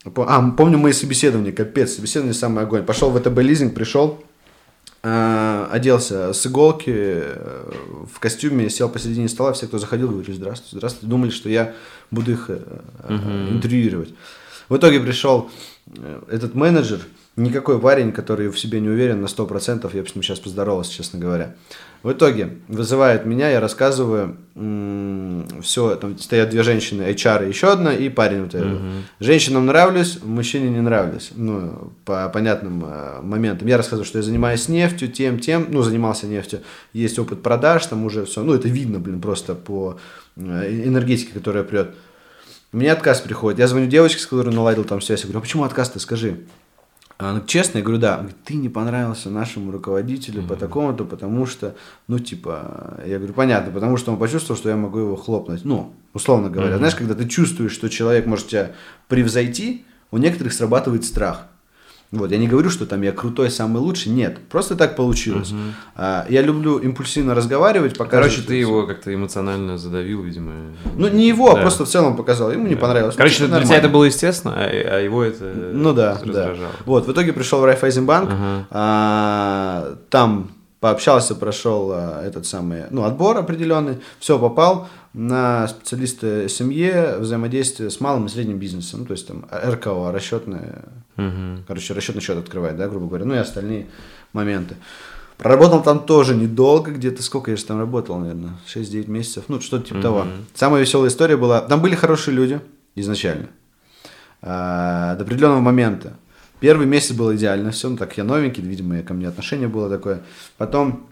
А, помню мои собеседования, капец, собеседование самый огонь. Пошел в ВТБ лизинг, пришел, э, оделся с иголки, э, в костюме, сел посередине стола, все, кто заходил, говорили, здравствуйте, здравствуйте, думали, что я буду их mm-hmm. интервьюировать. В итоге пришел э, этот менеджер, Никакой парень, который в себе не уверен на 100%, я бы с ним сейчас поздоровался, честно говоря. В итоге вызывает меня, я рассказываю, все, там стоят две женщины, HR и еще одна, и парень вот этот. Uh-huh. Женщинам нравлюсь, мужчине не нравлюсь, ну, по понятным э, моментам. Я рассказываю, что я занимаюсь нефтью, тем, тем, ну, занимался нефтью, есть опыт продаж, там уже все, ну, это видно, блин, просто по э, энергетике, которая прет. У меня отказ приходит, я звоню девочке, с которой наладил там связь, я говорю, а почему отказ-то, скажи? Она честно, я говорю, да. Говорит, ты не понравился нашему руководителю mm-hmm. по такому-то, потому что, ну, типа, я говорю, понятно, потому что он почувствовал, что я могу его хлопнуть. Ну, условно говоря. Mm-hmm. Знаешь, когда ты чувствуешь, что человек может тебя превзойти, у некоторых срабатывает страх. Вот, я не говорю, что там я крутой, самый лучший, нет, просто так получилось. Угу. А, я люблю импульсивно разговаривать, показывать. Короче, ты его как-то эмоционально задавил, видимо. Ну, не его, а да. а просто в целом показал, ему не понравилось. Короче, ну, для тебя это было естественно, а, а его это Ну да, да. Вот, в итоге пришел в Райфайзенбанк, ага. а, там пообщался, прошел а, этот самый, ну, отбор определенный, все, попал на специалиста семье, взаимодействие с малым и средним бизнесом, ну, то есть там РКО, расчетное, угу. короче, расчетный счет открывать, да, грубо говоря, ну и остальные моменты. Проработал там тоже недолго, где-то сколько я же там работал, наверное, 6-9 месяцев, ну, что-то типа угу. того. Самая веселая история была, там были хорошие люди изначально, а, до определенного момента. Первый месяц был идеально, все, ну так, я новенький, видимо, ко мне отношение было такое. Потом,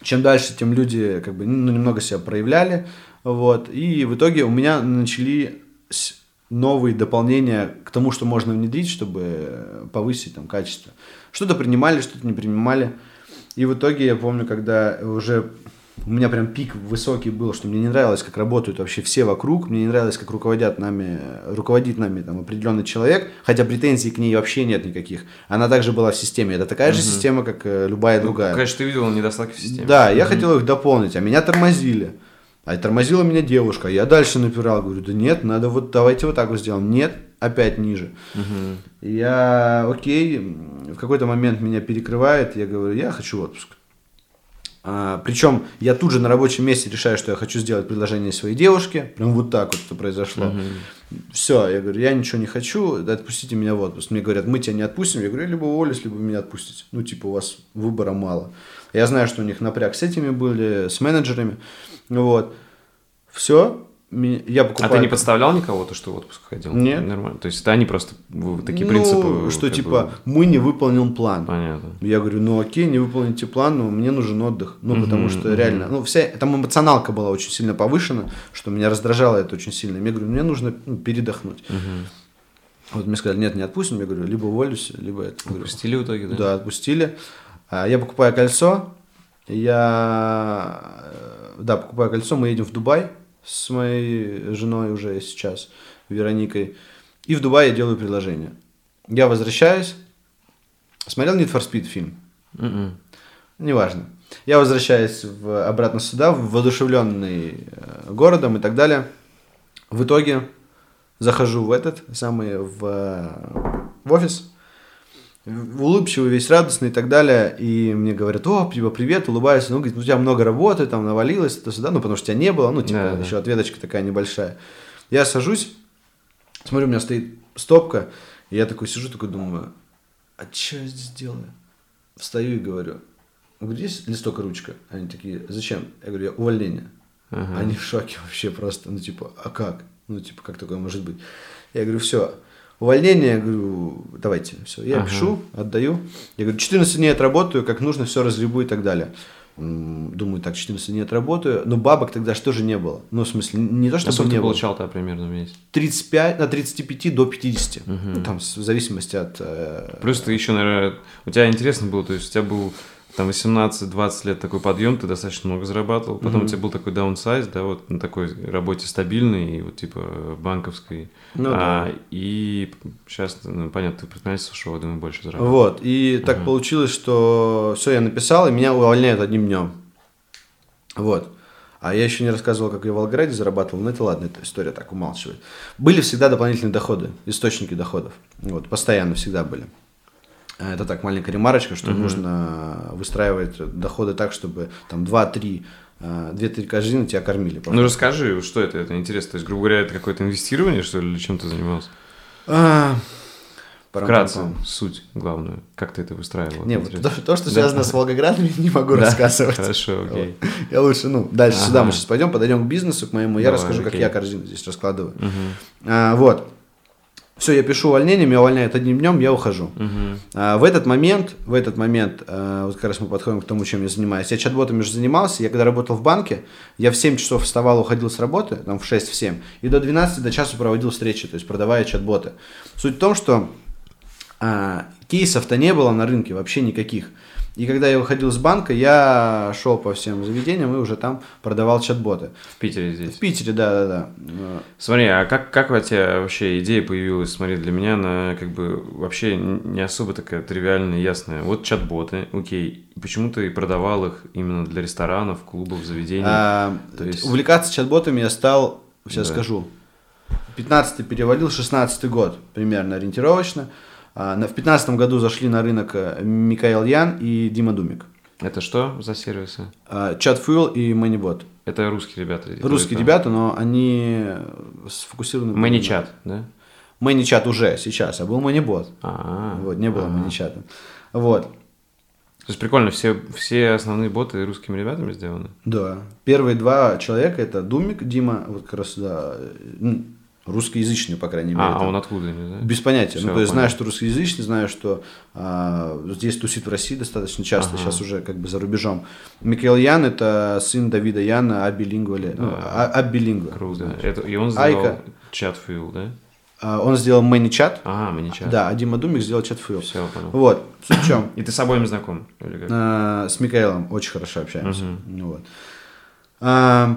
чем дальше, тем люди как бы ну, немного себя проявляли, вот, и в итоге у меня начали новые дополнения к тому, что можно внедрить, чтобы повысить там качество. Что-то принимали, что-то не принимали. И в итоге я помню, когда уже у меня прям пик высокий был, что мне не нравилось, как работают вообще все вокруг, мне не нравилось, как руководят нами, руководит нами там определенный человек, хотя претензий к ней вообще нет никаких. Она также была в системе, это такая же угу. система, как э, любая ну, другая. Конечно, ты видел недостатки в системе. Да, угу. я хотел их дополнить, а меня тормозили. А тормозила меня девушка, я дальше напирал, говорю, да нет, надо вот, давайте вот так вот сделаем. Нет, опять ниже. Угу. Я, окей, в какой-то момент меня перекрывает, я говорю, я хочу отпуск. А, причем я тут же на рабочем месте решаю, что я хочу сделать предложение своей девушке. Прям вот так вот это произошло. Угу. Все, я говорю, я ничего не хочу, отпустите меня в отпуск. Мне говорят, мы тебя не отпустим. Я говорю, либо уволюсь, либо меня отпустите. Ну, типа, у вас выбора мало. Я знаю, что у них напряг с этими были, с менеджерами. Вот. Все, я покупаю. А ты не подставлял никого, то, что в отпуск ходил? Нет. Нормально. То есть это они просто такие ну, принципы. что типа бы... мы не выполним план. Понятно. Я говорю, ну окей, не выполните план, но мне нужен отдых. Ну, потому что реально, ну, вся, там эмоционалка была очень сильно повышена, что меня раздражало это очень сильно. Я говорю, мне нужно ну, передохнуть. Вот мне сказали, нет, не отпустим. Я говорю, либо уволюсь, либо это. Отпустили в итоге, да? Да, отпустили. А я покупаю кольцо, я, да, покупаю кольцо, мы едем в Дубай с моей женой уже сейчас, Вероникой. И в Дубае я делаю предложение. Я возвращаюсь. Смотрел Need for Speed фильм? Mm-mm. М-м. Неважно. Я возвращаюсь в, обратно сюда, воодушевленный э, городом и так далее. В итоге захожу в этот самый, в, в офис, улыбчивый, весь радостный и так далее. И мне говорят, о, типа, привет, улыбаюсь. Ну, говорит, у тебя много работы, там навалилось, то сюда, ну, потому что тебя не было, ну, типа, да, еще да. ответочка такая небольшая. Я сажусь, смотрю, у меня стоит стопка, и я такой сижу, такой думаю, а что я здесь делаю? Встаю и говорю, где есть листок и ручка? Они такие, зачем? Я говорю, я увольнение. Ага. Они в шоке вообще просто, ну, типа, а как? Ну, типа, как такое может быть? Я говорю, все, Увольнение, я говорю, давайте, все, я ага. пишу, отдаю. Я говорю, 14 дней отработаю, как нужно, все разгребу и так далее. Думаю, так, 14 дней отработаю, но бабок тогда же не было. Ну, в смысле, не то, что а не ты получал-то примерно в месяц? 35, на 35 до 50. Угу. Ну, там, в зависимости от... Э, Плюс ты еще, наверное, у тебя интересно было, то есть у тебя был там 18-20 лет такой подъем, ты достаточно много зарабатывал, потом mm-hmm. у тебя был такой даунсайз, да, вот на такой работе стабильной, вот типа банковской, ну, а, да. и сейчас, ну, понятно, ты предпринимательство шоу, думаю, больше зарабатывал. Вот, и так uh-huh. получилось, что все, я написал, и меня увольняют одним днем. Вот. А я еще не рассказывал, как я в Волгограде зарабатывал, но это ладно, эта история так умалчивает. Были всегда дополнительные доходы, источники доходов. Вот, постоянно всегда были. Это так, маленькая ремарочка, что угу. нужно выстраивать доходы так, чтобы там 2-3 2-3 корзины тебя кормили. Просто. Ну расскажи, что это, это интересно. То есть, грубо говоря, это какое-то инвестирование, что ли, или чем ты занимался? А, Вкратце, суть главную. Как ты это выстраивал? Не, вот то, то, что да. связано с Волгоградом, не могу да? рассказывать. Хорошо, окей. Вот. Я лучше, ну, дальше ага. сюда мы сейчас пойдем, подойдем к бизнесу, к моему, я расскажу, окей. как я корзину здесь раскладываю. Угу. А, вот. Все, я пишу увольнение, меня увольняют одним днем, я ухожу. Угу. А, в этот момент, в этот момент, а, вот как раз мы подходим к тому, чем я занимаюсь. Я чат-ботами уже занимался, я когда работал в банке, я в 7 часов вставал, уходил с работы, там в 6, в 7, и до 12, до часу проводил встречи, то есть продавая чат-боты. Суть в том, что а, кейсов-то не было на рынке вообще никаких. И когда я выходил с банка, я шел по всем заведениям и уже там продавал чат-боты. В Питере здесь? В Питере, да, да, да. Смотри, а как, как у тебя вообще идея появилась? Смотри, для меня она как бы вообще не особо такая тривиальная, ясная. Вот чат-боты, окей. Почему ты продавал их именно для ресторанов, клубов, заведений? А, То есть... Увлекаться чат-ботами я стал, сейчас да. скажу, 15-й перевалил, 16-й год примерно ориентировочно. А, в 2015 году зашли на рынок э, Микаэл Ян и Дима Думик. Это что за сервисы? Чат Fuel и ManyBot. Это русские ребята? Русские ребята, но они сфокусированы... ManyChat, да? ManyChat уже сейчас, а был ManyBot. А-а-а. Вот, не было ManyChat. Вот. То есть прикольно, все, все основные боты русскими ребятами сделаны? Да. Первые два человека это Думик, Дима, вот как раз да, русскоязычный, по крайней мере. А, а он откуда? Да? Без понятия. Все, ну, то есть, знаю, что русскоязычный, знаю, что а, здесь тусит в России достаточно часто, ага. сейчас уже как бы за рубежом. Микаэл Ян – это сын Давида Яна, абилингвале. Ну, да. Ну, абилингва. Круто. Это, и он сделал Айка. чат Fuel, да? А, он сделал ManyChat. Ага, ManyChat. Да, а Дима Думик сделал чат Fuel. Все, понял. Вот, суть в чем. И ты с обоими знаком? Или как? А, с Микаэлом очень хорошо общаемся. Угу. Вот. А,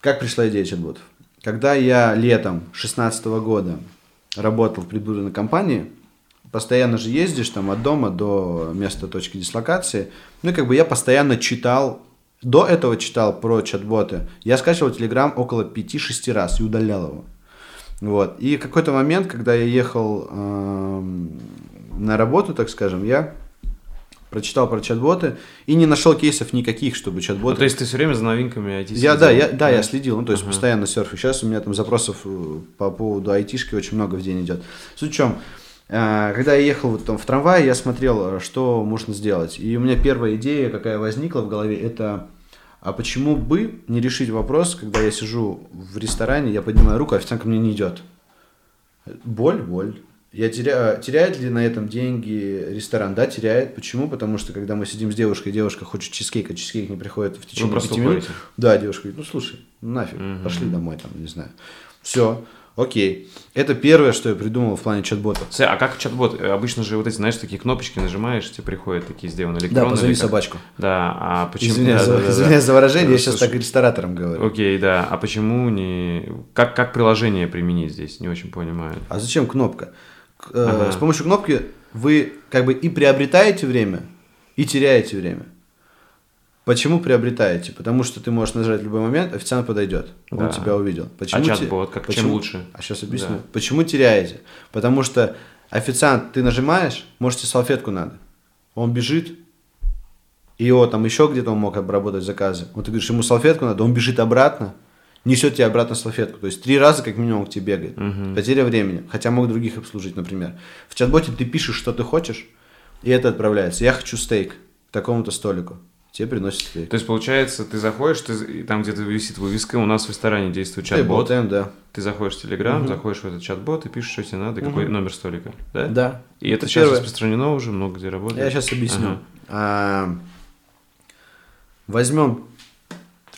как пришла идея чат-ботов? Когда я летом 2016 года работал в предвыборной компании, постоянно же ездишь там от дома до места точки дислокации, ну и как бы я постоянно читал, до этого читал про чат-боты, я скачивал Telegram около 5-6 раз и удалял его. Вот. И какой-то момент, когда я ехал э, на работу, так скажем, я прочитал про чат-боты и не нашел кейсов никаких, чтобы чат-боты... Ну, то есть ты все время за новинками IT я, да, я, да, я следил, ну, то есть uh-huh. постоянно серфю. Сейчас у меня там запросов э, по поводу айтишки очень много в день идет. Суть в чем, э, когда я ехал вот там в трамвае, я смотрел, что можно сделать. И у меня первая идея, какая возникла в голове, это а почему бы не решить вопрос, когда я сижу в ресторане, я поднимаю руку, а официант ко мне не идет? Боль, боль. Я теряю, теряет ли на этом деньги ресторан? Да, теряет. Почему? Потому что когда мы сидим с девушкой, девушка хочет чизкейк, а чизкейк не приходит в течение пяти минут. Да, девушка говорит, ну слушай, ну нафиг, угу. пошли домой, там, не знаю. Все. Окей. Это первое, что я придумал в плане чат-бота. А как чат-бот? Обычно же вот эти, знаешь, такие кнопочки нажимаешь, тебе приходят такие сделаны электронные. Да, позови собачку. Да, а почему... Извиняюсь, да, за, да, извиняюсь да. за выражение, я сейчас так ресторатором говорю. Окей, да. А почему не... Как, как приложение применить здесь? Не очень понимаю. А зачем кнопка? Э, ага. С помощью кнопки вы как бы и приобретаете время, и теряете время. Почему приобретаете? Потому что ты можешь нажать в любой момент, официант подойдет, он тебя увидел. Почему а чат-бот, как почему? чем лучше? А сейчас объясню. Да. Почему теряете? Потому что официант, ты нажимаешь, можете салфетку надо. Он бежит, и его там еще где-то он мог обработать заказы. Вот ты говоришь, ему салфетку надо, он бежит обратно, несет тебе обратно салфетку. То есть три раза как минимум к тебе бегает. Угу. Потеря времени. Хотя мог других обслужить, например. В чат-боте ты пишешь, что ты хочешь, и это отправляется. Я хочу стейк к такому-то столику. Тебе приносят стейк. То есть, получается, ты заходишь, ты, там где-то висит вывеска, у нас в ресторане действует чат-бот. Hey, да. Ты заходишь в Телеграм, угу. заходишь в этот чат-бот и пишешь, что тебе надо, угу. какой номер столика. Да? Да. И это, это сейчас первое. распространено уже, много где работает. Я сейчас объясню. Ага. А, возьмем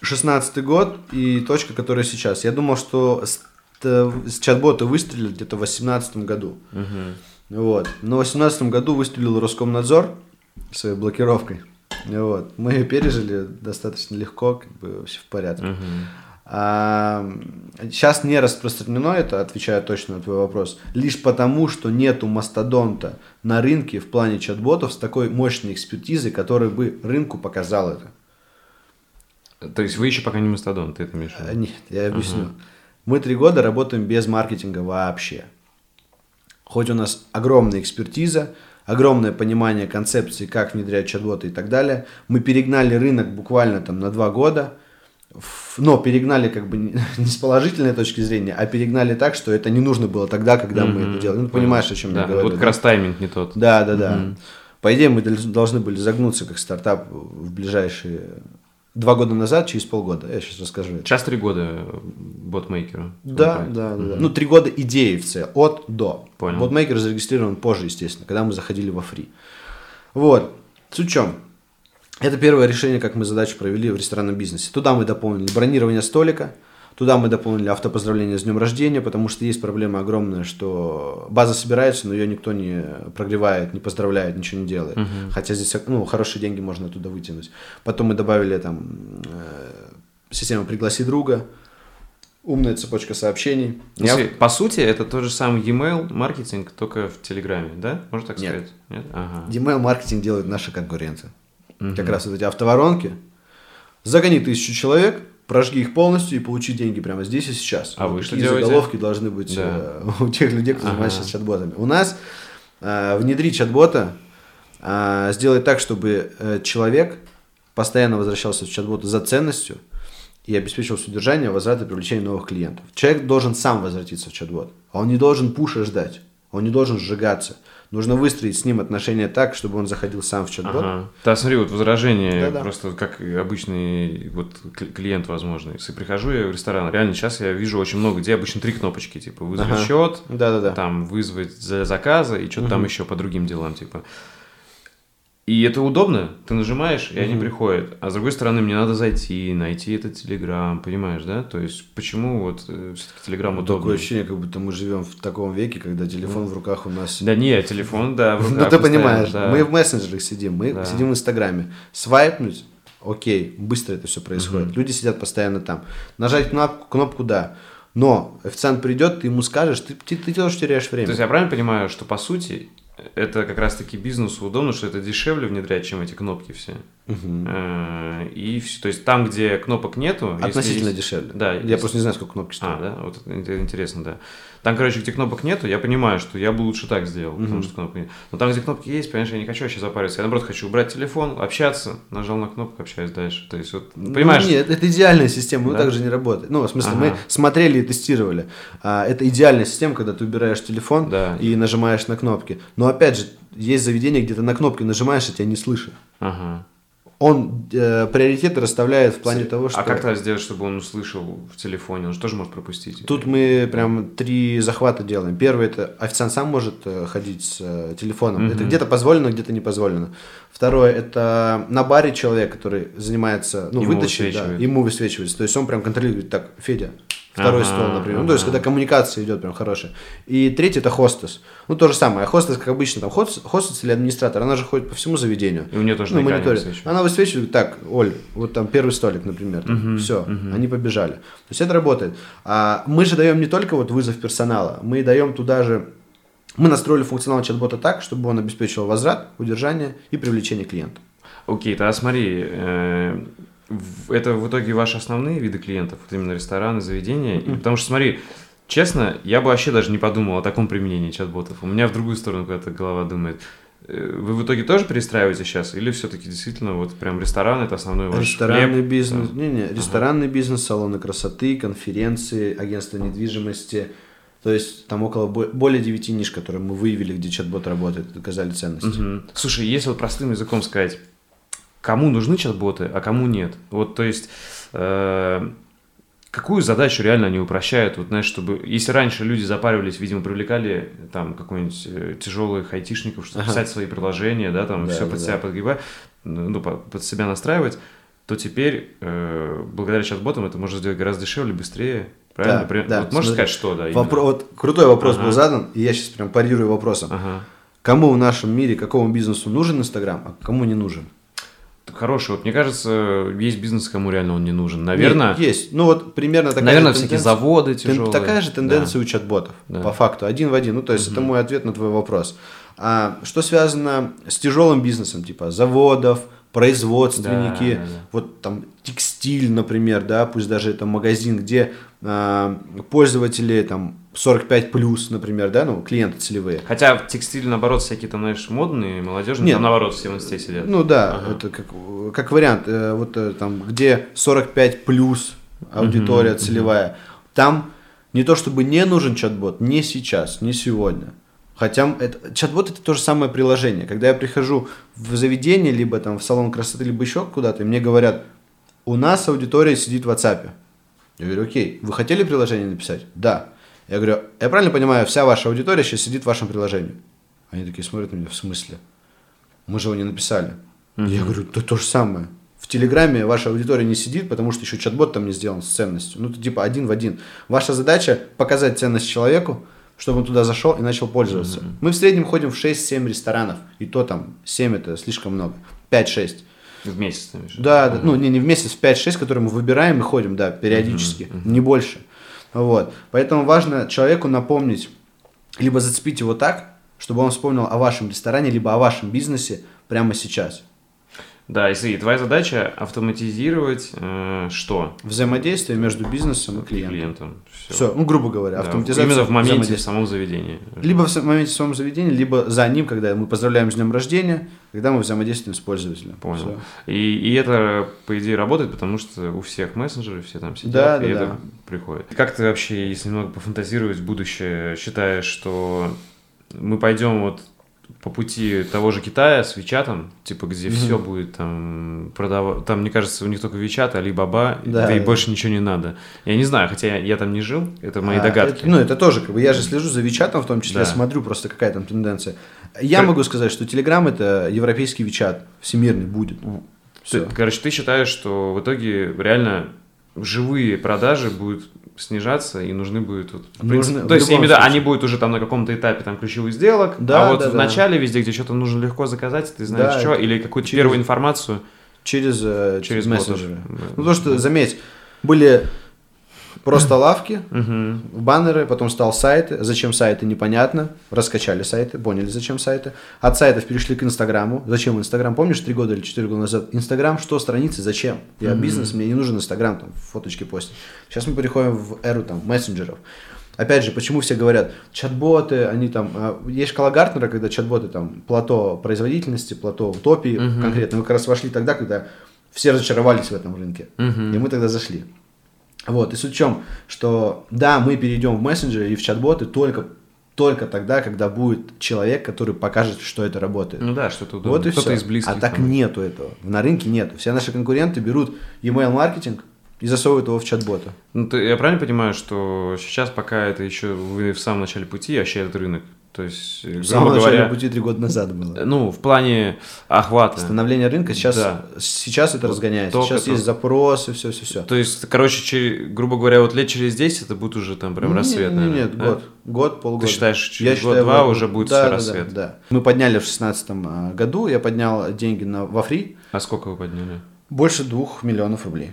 16 год и точка, которая сейчас. Я думал, что с, с чат-бота выстрелили где-то в 2018 году. Угу. Вот. Но в 2018 году выстрелил Роскомнадзор своей блокировкой. Вот. Мы ее пережили достаточно легко, как бы все в порядке. Угу. А, сейчас не распространено это, отвечаю точно на твой вопрос, лишь потому, что нету мастодонта на рынке в плане чат-ботов с такой мощной экспертизой, который бы рынку показал это. То есть вы еще пока не мастодон, ты это имеешь в виду? А, нет, я объясню. Ага. Мы три года работаем без маркетинга вообще. Хоть у нас огромная экспертиза, огромное понимание концепции, как внедрять чат-боты и так далее, мы перегнали рынок буквально там на два года. но перегнали как бы не с положительной точки зрения, а перегнали так, что это не нужно было тогда, когда mm-hmm. мы это делали. Ну, понимаешь, о чем да, я говорю. Вот как раз тайминг не тот. Да, да, да. Mm-hmm. По идее, мы должны были загнуться как стартап в ближайшие два года назад, через полгода. Я сейчас расскажу. Сейчас три года ботмейкеру. Да, да, да, да. Ну, три года идеи в C, от до. Понял. Ботмейкер зарегистрирован позже, естественно, когда мы заходили во фри. Вот. Суть в чем? Это первое решение, как мы задачу провели в ресторанном бизнесе. Туда мы дополнили бронирование столика, туда мы дополнили автопоздравление с днем рождения, потому что есть проблема огромная, что база собирается, но ее никто не прогревает, не поздравляет, ничего не делает. Uh-huh. Хотя здесь ну, хорошие деньги можно оттуда вытянуть. Потом мы добавили там э, систему «Пригласи друга», умная цепочка сообщений. Ну, Я... По сути, это тот же самый e-mail маркетинг, только в Телеграме, да? Можно так Нет. сказать? Нет. Ага. E-mail маркетинг делают наши конкуренты. Угу. Как раз вот эти автоворонки. Загони тысячу человек, прожги их полностью и получи деньги прямо здесь и сейчас. А вот вы что делаете? заголовки должны быть да. Э, у тех людей, кто ага. занимается чат-ботами. У нас э, внедрить чат-бота, э, сделать так, чтобы э, человек постоянно возвращался в чат-бот за ценностью и обеспечивал содержание, возврат и привлечение новых клиентов. Человек должен сам возвратиться в чат-бот, а он не должен пуша ждать, он не должен сжигаться. Нужно выстроить с ним отношения так, чтобы он заходил сам в чат-бот. Ага. Да, смотри, вот возражение, Да-да. просто как обычный вот клиент, возможно. Если прихожу я в ресторан, реально сейчас я вижу очень много, где обычно три кнопочки, типа вызвать ага. счет, Да-да-да. там вызвать за заказы и что-то угу. там еще по другим делам, типа. И это удобно, ты нажимаешь, и mm-hmm. они приходят. А с другой стороны, мне надо зайти, найти этот Телеграм, понимаешь, да? То есть, почему вот э, все-таки Телеграм ну, удобно? Такое ощущение, как будто мы живем в таком веке, когда телефон в руках у нас... Да не, телефон, да, в руках. Ну ты понимаешь, мы в мессенджерах сидим, мы сидим в Инстаграме. Свайпнуть, окей, быстро это все происходит. Люди сидят постоянно там. Нажать кнопку, кнопку «да». Но официант придет, ты ему скажешь, ты, ты, ты тоже теряешь время. То есть я правильно понимаю, что по сути это как раз-таки бизнесу удобно, что это дешевле внедрять, чем эти кнопки все. Угу. И то есть там, где кнопок нету... Относительно есть, дешевле. Да. Я есть, просто не знаю, сколько кнопки стоят. А, да? Вот это интересно, да. Там, короче, где кнопок нету, я понимаю, что я бы лучше так сделал, угу. потому что кнопки нет. Но там, где кнопки есть, понимаешь, я не хочу вообще запариваться. Я, наоборот, хочу убрать телефон, общаться, нажал на кнопку, общаюсь дальше. То есть, вот, ну, понимаешь? Ну, нет, это идеальная система, да? так же не работает. Ну, в смысле, ага. мы смотрели и тестировали. А, это идеальная система, когда ты убираешь телефон да. и нажимаешь на кнопки. Но, опять же, есть заведение, где ты на кнопки нажимаешь, а тебя не слышит. Ага он э, приоритеты расставляет в плане того, а что... А как тогда сделать, чтобы он услышал в телефоне? Он же тоже может пропустить. Тут мы прям три захвата делаем. Первый – это официант сам может э, ходить с э, телефоном. Угу. Это где-то позволено, где-то не позволено. Второе – это на баре человек, который занимается, ну, ему вытащить, да, ему высвечивается. То есть он прям контролирует, так, Федя, второй ага, стол, например. Ага. Ну, то есть, когда коммуникация идет прям хорошая. И третий это хостес. Ну, то же самое. А хостес, как обычно, там хостес, хостес или администратор, она же ходит по всему заведению. И у нее тоже ну, мониторит. Она высвечивает, так, Оль, вот там первый столик, например. Там, угу, все, угу. они побежали. То есть, это работает. А мы же даем не только вот вызов персонала, мы даем туда же мы настроили функционал чат-бота так, чтобы он обеспечивал возврат, удержание и привлечение клиента. Окей, тогда смотри, э, это в итоге ваши основные виды клиентов, вот именно рестораны, заведения. Mm-hmm. Потому что, смотри, честно, я бы вообще даже не подумал о таком применении чат-ботов. У меня в другую сторону куда-то голова думает. Э, вы в итоге тоже перестраиваете сейчас? Или все-таки действительно вот прям ресторан это основной ваш Ресторанный хлеб? бизнес. Не, не, ресторанный ага. бизнес, салоны красоты, конференции, агентство недвижимости. То есть там около более 9 ниш, которые мы выявили, где чат-бот работает, доказали ценность. Угу. Слушай, если вот простым языком сказать, кому нужны чат-боты, а кому нет. Вот, то есть, э, какую задачу реально они упрощают? Вот, знаешь, чтобы, если раньше люди запаривались, видимо, привлекали там какой-нибудь э, тяжелых айтишников, чтобы ага. писать свои приложения, да, там да, все да, под да. себя подгибать, ну, под себя настраивать, то теперь, э, благодаря чат-ботам, это можно сделать гораздо дешевле, быстрее, Правильно? Да, да. Вот можешь сказать, что, да? Вопро... Вот крутой вопрос ага. был задан, и я сейчас прям парирую вопросом. Ага. Кому в нашем мире, какому бизнесу нужен Инстаграм, а кому не нужен? Хороший. Вот мне кажется, есть бизнес, кому реально он не нужен. Наверное. Нет, есть. Ну вот примерно такая Наверное, же всякие заводы тяжелые. Такая же тенденция да. у чат-ботов, да. по факту, один в один. Ну то есть угу. это мой ответ на твой вопрос. А что связано с тяжелым бизнесом, типа заводов, производственники, Да, да, да. вот там текстиль, например, да, пусть даже это магазин, где пользователи там 45 плюс, например, да, ну, клиенты целевые. Хотя в текстиле, наоборот, всякие там, знаешь, модные, молодежные, Нет. там, наоборот, все в инсте сидят. Ну да, Ага. это как, как вариант, э, вот э, там, где 45 плюс аудитория Мгм, целевая, там не то чтобы не нужен чат-бот, не сейчас, не сегодня. Хотя это, чат-бот это то же самое приложение. Когда я прихожу в заведение, либо там в салон красоты, либо еще куда-то, и мне говорят, у нас аудитория сидит в WhatsApp. Я говорю, окей, вы хотели приложение написать? Да. Я говорю, я правильно понимаю, вся ваша аудитория сейчас сидит в вашем приложении? Они такие смотрят на меня, в смысле? Мы же его не написали. Я говорю, да то же самое. В Телеграме ваша аудитория не сидит, потому что еще чат-бот там не сделан с ценностью. Ну, это типа один в один. Ваша задача показать ценность человеку, чтобы он туда зашел и начал пользоваться. Мы в среднем ходим в 6-7 ресторанов, и то там 7 это слишком много. 5-6. В месяц, ты? Да, да, ну не, не в месяц, в 5-6, которые мы выбираем и ходим, да, периодически, не больше. Вот. Поэтому важно человеку напомнить, либо зацепить его так, чтобы он вспомнил о вашем ресторане, либо о вашем бизнесе прямо сейчас. Да, и твоя задача автоматизировать э, что? Взаимодействие между бизнесом и клиентом. Клиентом. Всё. Все, ну, грубо говоря, Да, автоматизация Именно в моменте, в самом заведении. Либо в моменте в своем заведении, либо за ним, когда мы поздравляем с днем рождения, когда мы взаимодействуем с пользователем. Понял. И, и это, по идее, работает, потому что у всех мессенджеры все там сидят, Да, и да, это да. приходит. Как ты вообще, если немного пофантазировать будущее, считаешь, что мы пойдем вот по пути того же Китая с Вичатом, типа, где все будет там продавать, там, мне кажется, у них только Вичат, Алибаба, Да, да, и да. больше ничего не надо. Я не знаю, хотя я, я там не жил, это мои А, догадки. это- ну, это тоже, как бы, я же слежу за Вичатом, в том числе, Да. смотрю просто, какая там тенденция. Я Как- могу сказать, что Телеграм это европейский Вичат, всемирный будет. Ты- Все. короче, ты считаешь, что в итоге реально живые продажи будут снижаться и нужны будут вот, Нужны принципе- то есть случае. они будут уже там на каком-то этапе там ключевых сделок, Да, а вот да, в да. начале везде, где что-то нужно легко заказать, ты знаешь Да, что, или какую-то через- первую информацию Через, э, через через ботов. мессенджеры. Да. Ну, то, что, заметь, были просто лавки, баннеры, потом стал сайты. Зачем сайты, непонятно. Раскачали сайты, поняли, зачем сайты. От сайтов перешли к Инстаграму. Зачем Инстаграм? Помнишь, три года или четыре года назад? Инстаграм, что страницы, зачем? Я бизнес, мне не нужен Инстаграм, там, фоточки постить. Сейчас мы переходим в эру там мессенджеров. Опять же, почему все говорят, чат-боты, они там, а, есть шкала Гартнера, когда чат-боты там, плато производительности, плато утопии конкретно. Мы как раз вошли тогда, когда все разочаровались в этом рынке. И мы тогда зашли. Вот, и суть в чем, что да, мы перейдем в мессенджеры и в чат-боты только, только тогда, когда будет человек, который покажет, что это работает. Ну да, что-то удобно. вот и Кто-то все. из близких. а так там. нету этого. На рынке нету. Все наши конкуренты берут email маркетинг и засовывают его в чат-бота. Ну, ты- я правильно понимаю, что сейчас пока это еще вы в самом начале пути, вообще этот рынок, то есть, э, грубо начале говоря, пути три года назад было. ну, в плане охвата. Становление рынка сейчас, Да. сейчас это разгоняется. Только сейчас то- есть запросы, все, все, все. То есть, короче, чер- грубо говоря, вот лет через 10 это будет уже там прям рассвет, Нет, наверное, нет, да? год, год, полгода. Ты считаешь, через год-два вот- уже будет да, все да, рассвет? Да, да. Мы подняли в шестнадцатом году, я поднял деньги на, во фри, А сколько вы подняли? больше двух миллионов рублей.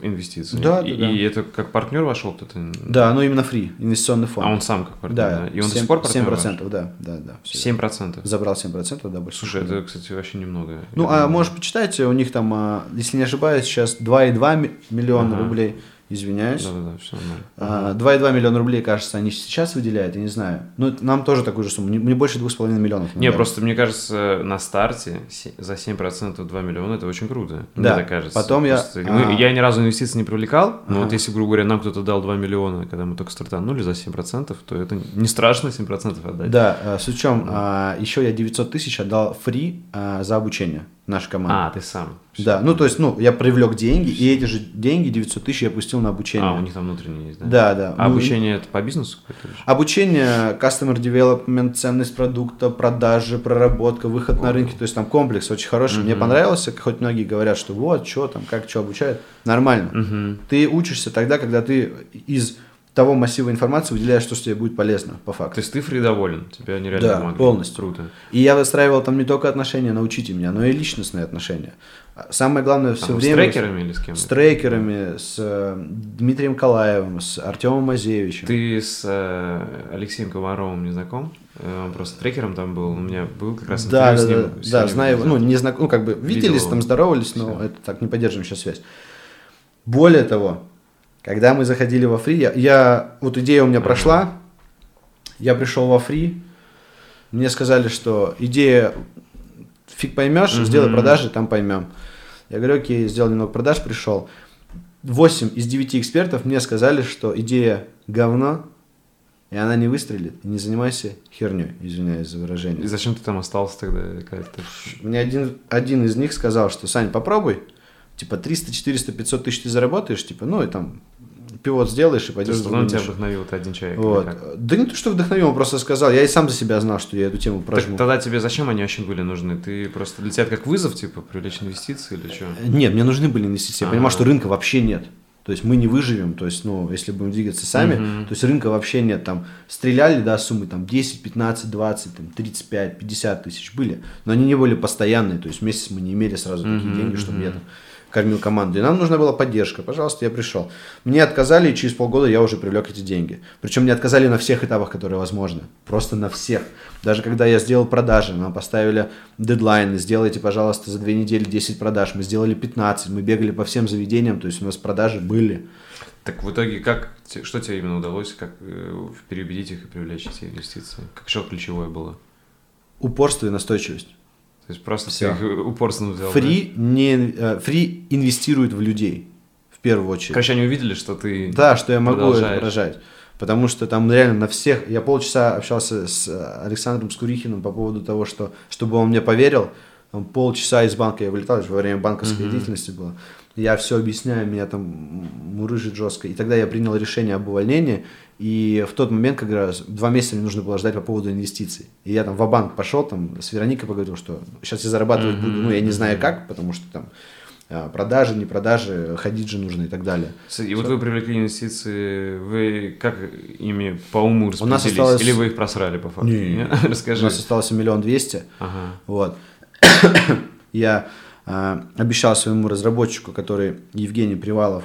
Инвестиции. Да, и, да, да. и это как партнер вошел кто-то? Да, ну именно фри, инвестиционный фонд. А он сам как партнер, да, да? И он до 7, сих пор партнер 7%, да, да, да. всё. 7%. Забрал 7%, да, больше. Слушай, это, кстати, вообще немного. Ну, а думаю. можешь почитать, у них там, а, если не ошибаюсь, сейчас 2,2 ми- миллиона Ага. рублей, извиняюсь. Да-да-да, все нормально. А, 2,2 миллиона рублей, кажется, они сейчас выделяют, я не знаю. Ну, нам тоже такую же сумму, не, не больше 2,5 миллионов. Не, просто мне кажется, на старте за 7% 2 миллиона это очень круто. Да, Мне так кажется. потом я- Просто мы- а. я ни разу инвестиций не привлекал, но вот если, грубо говоря, нам кто-то дал 2 миллиона, когда мы только стартанули за 7%, то это не страшно 7% отдать. Да, а, чем, а, еще я 900 тысяч отдал фри а, за обучение нашей команды. А, ты сам. Всё. Да, ну то есть, ну, я привлек деньги, и эти же деньги, 900 тысяч, я пустил на обучение. А, у них там внутреннее есть, да? Да, да. А Ну, обучение это по бизнесу? Обучение, customer development, ценность продукта, продажи, проработка, выход на рынке, то есть там комплекс очень хороший. Мне понравился, хоть многие говорят, что вот, что там, как, что обучают. Нормально. Мгм. Ты учишься тогда, когда ты из того массива информации выделяешь то, что тебе будет полезно, по факту. То есть ты фри доволен, тебя нереально Да, помогли. полностью. Круто. И я выстраивал там не только отношения, научите меня, но и личностные отношения. А Самое главное все Там, время... С трекерами или с кем? С трекерами, с э, Дмитрием Калаевым, с Артемом Мазевичем. Ты с э, Алексеем Комаровым не знаком? Э, Он просто трекером там был. У меня был как раз Да, интервью да, с да, ним. да, сегодня знаю его, ну, не знак... ну, как бы виделись, Видел там здоровались, но Всё. это так, не поддерживааем сейчас связь. Более того, когда мы заходили во фри, я, я- вот идея у меня прошла, я пришел во фри, мне сказали, что идея фиг поймешь, Мгм. сделай продажи, там поймем. Я говорю, окей, сделал немного продаж, пришел. 8 из 9 экспертов мне сказали, что идея говно, и она не выстрелит, и не занимайся херней, извиняюсь за выражение. И зачем ты там остался тогда? Ты... Мне один, один из них сказал, что, Сань, попробуй, типа 300, 400, 500 тысяч ты заработаешь, типа, ну и там пивот сделаешь и То пойдешь есть потом тебя вдохновил ты один человек. или Вот. Да не то, что вдохновил, он просто сказал, я и сам за себя знал, что я эту тему Так прожму. тогда тебе зачем они вообще были нужны? Ты просто для тебя как вызов, типа, привлечь инвестиции или что? Нет, мне нужны были инвестиции. Я Ага. понимал, что рынка вообще нет. То есть мы не выживем, то есть, ну, если будем двигаться сами, Мгм. то есть рынка вообще нет. Там стреляли, да, суммы там 10, 15, 20, там 35, 50 тысяч были, но они не были постоянные, то есть месяц мы не имели сразу такие Мгм, деньги, чтобы мгм. я там кормил команду. И нам нужна была поддержка. Пожалуйста, я пришел. Мне отказали, и через полгода я уже привлек эти деньги. Причем мне отказали на всех этапах, которые возможны. Просто на всех. Даже когда я сделал продажи, нам поставили дедлайн, сделайте, пожалуйста, за две недели 10 продаж. Мы сделали 15, мы бегали по всем заведениям, то есть у нас продажи были. Так в итоге как, что тебе именно удалось, как э, переубедить их и привлечь эти инвестиции? Как что ключевое было? Упорство и настойчивость. То есть просто их упорственно взял, Фри, не, э, фри инвестирует в людей, в первую да? очередь. Короче, они увидели, что ты... Да, что я могу это выражать. Потому что там реально на всех... Я полчаса общался с э, Александром Скурихиным по поводу того, что чтобы он мне поверил. Там полчаса из банка я вылетал, во время банковской Мгм. деятельности было. Я все объясняю, меня там мурыжит жестко. И тогда я принял решение об увольнении. И в тот момент, как раз два месяца мне нужно было ждать по поводу инвестиций. И я там в банк пошел, там с Вероникой поговорил, что сейчас я зарабатывать буду, ну, я не знаю как, потому что там а, продажи, не продажи, ходить же нужно и так далее. И вот вы привлекли инвестиции, вы как ими по уму У нас распределились? осталось- Или вы их просрали по факту? Не. Не? У Расскажи. нас остался миллион двести. Ага. Вот. Я обещал своему разработчику, который Евгений Привалов,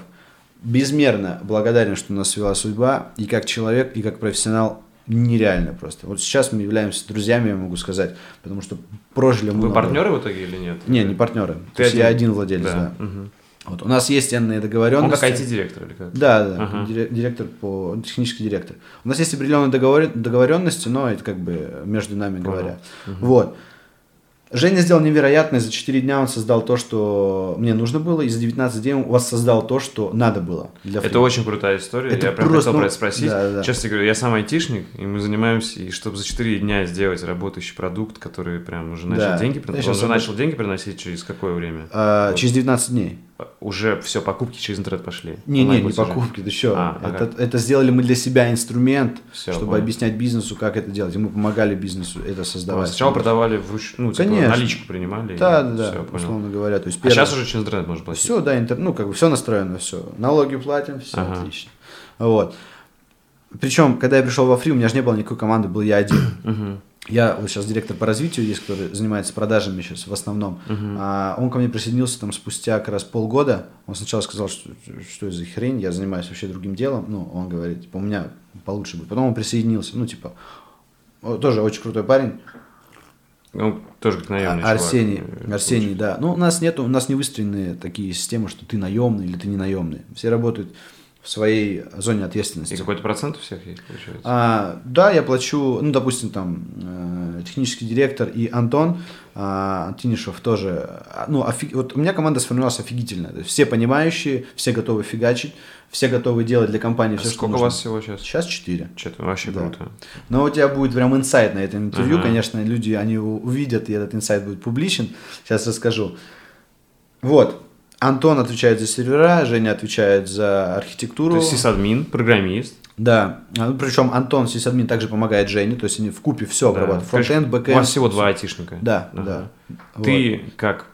безмерно благодарен, что нас свела судьба, и как человек, и как профессионал нереально просто. Вот сейчас мы являемся друзьями, я могу сказать, потому что прожили мы... Вы много. партнеры в итоге или нет? Не, не партнеры. Ты То есть я один? один владелец, да. Мгм. Вот. У нас есть энные Он договоренности. как IT-директор или как? Да, да, Ага. дире- директор по технический директор. У нас есть определенные договор- договоренности, но это как бы между нами Понял. говоря. Вот. Женя сделал невероятное. За 4 дня он создал то, что мне нужно было, и за 19 дней он воссоздал то, что надо было для Это очень крутая история. Это я прям просто, хотел ну, про это спросить. да, да. Честно говорю, я сам айтишник, и мы занимаемся, и чтобы за 4 дня сделать работающий продукт, который прям уже начал Да. деньги приносить. Он же начал деньги приносить через какое время? А, Вот. Через 19 дней. Уже все, покупки через интернет пошли. Не, не, не покупки, ты что? А, ага. это, это сделали мы для себя инструмент, Всё, чтобы понял. объяснять бизнесу, как это делать. И мы помогали бизнесу это А, создавать. Сначала продавали вруч... ну, типа, Конечно. наличку принимали. Да, да, да, всё, понял. условно говоря. То есть А сейчас уже через интернет можно платить. Все, да, интер... ну, как бы все настроено, все. Налоги платим, все Ага. отлично. Вот. Причем, когда я пришел во фри, у меня же не было никакой команды, был я один. Я вот сейчас директор по развитию есть, который занимается продажами сейчас в основном. Мгм. А он ко мне присоединился там спустя как раз полгода. Он сначала сказал, что, что это за хрень, я занимаюсь вообще другим делом. Ну, он говорит, типа, у меня получше будет. Потом он присоединился, ну, типа, тоже очень крутой парень. Он тоже как наемный А- Арсений, э, Арсений, да. Ну, у нас нету, у нас не выстроены такие системы, что ты наемный или ты не наемный. Все работают в своей зоне ответственности. И какой-то процент у всех есть, получается? А, да, я плачу, ну, допустим, там, э, технический директор и Антон а, Антинишев тоже, а, ну, офиг- вот у меня команда сформировалась офигительно, То есть все понимающие, все готовы фигачить, все готовы делать для компании все, что А Сколько у нужно. вас всего сейчас? Сейчас четыре. Что-то вообще Да. круто. Но у тебя будет прям инсайт на этом интервью, Ага. конечно, люди, они у- увидят, и этот инсайт будет публичен. Сейчас расскажу. Вот, Антон отвечает за сервера, Женя отвечает за архитектуру. То есть сисадмин, программист. Да, А, ну, причем Антон, сисадмин, также помогает Жене, то есть они в купе все Да. обрабатывают. Фронтенд, У вас бэкэнд. всего два айтишника. Да, Ага. да. Ты как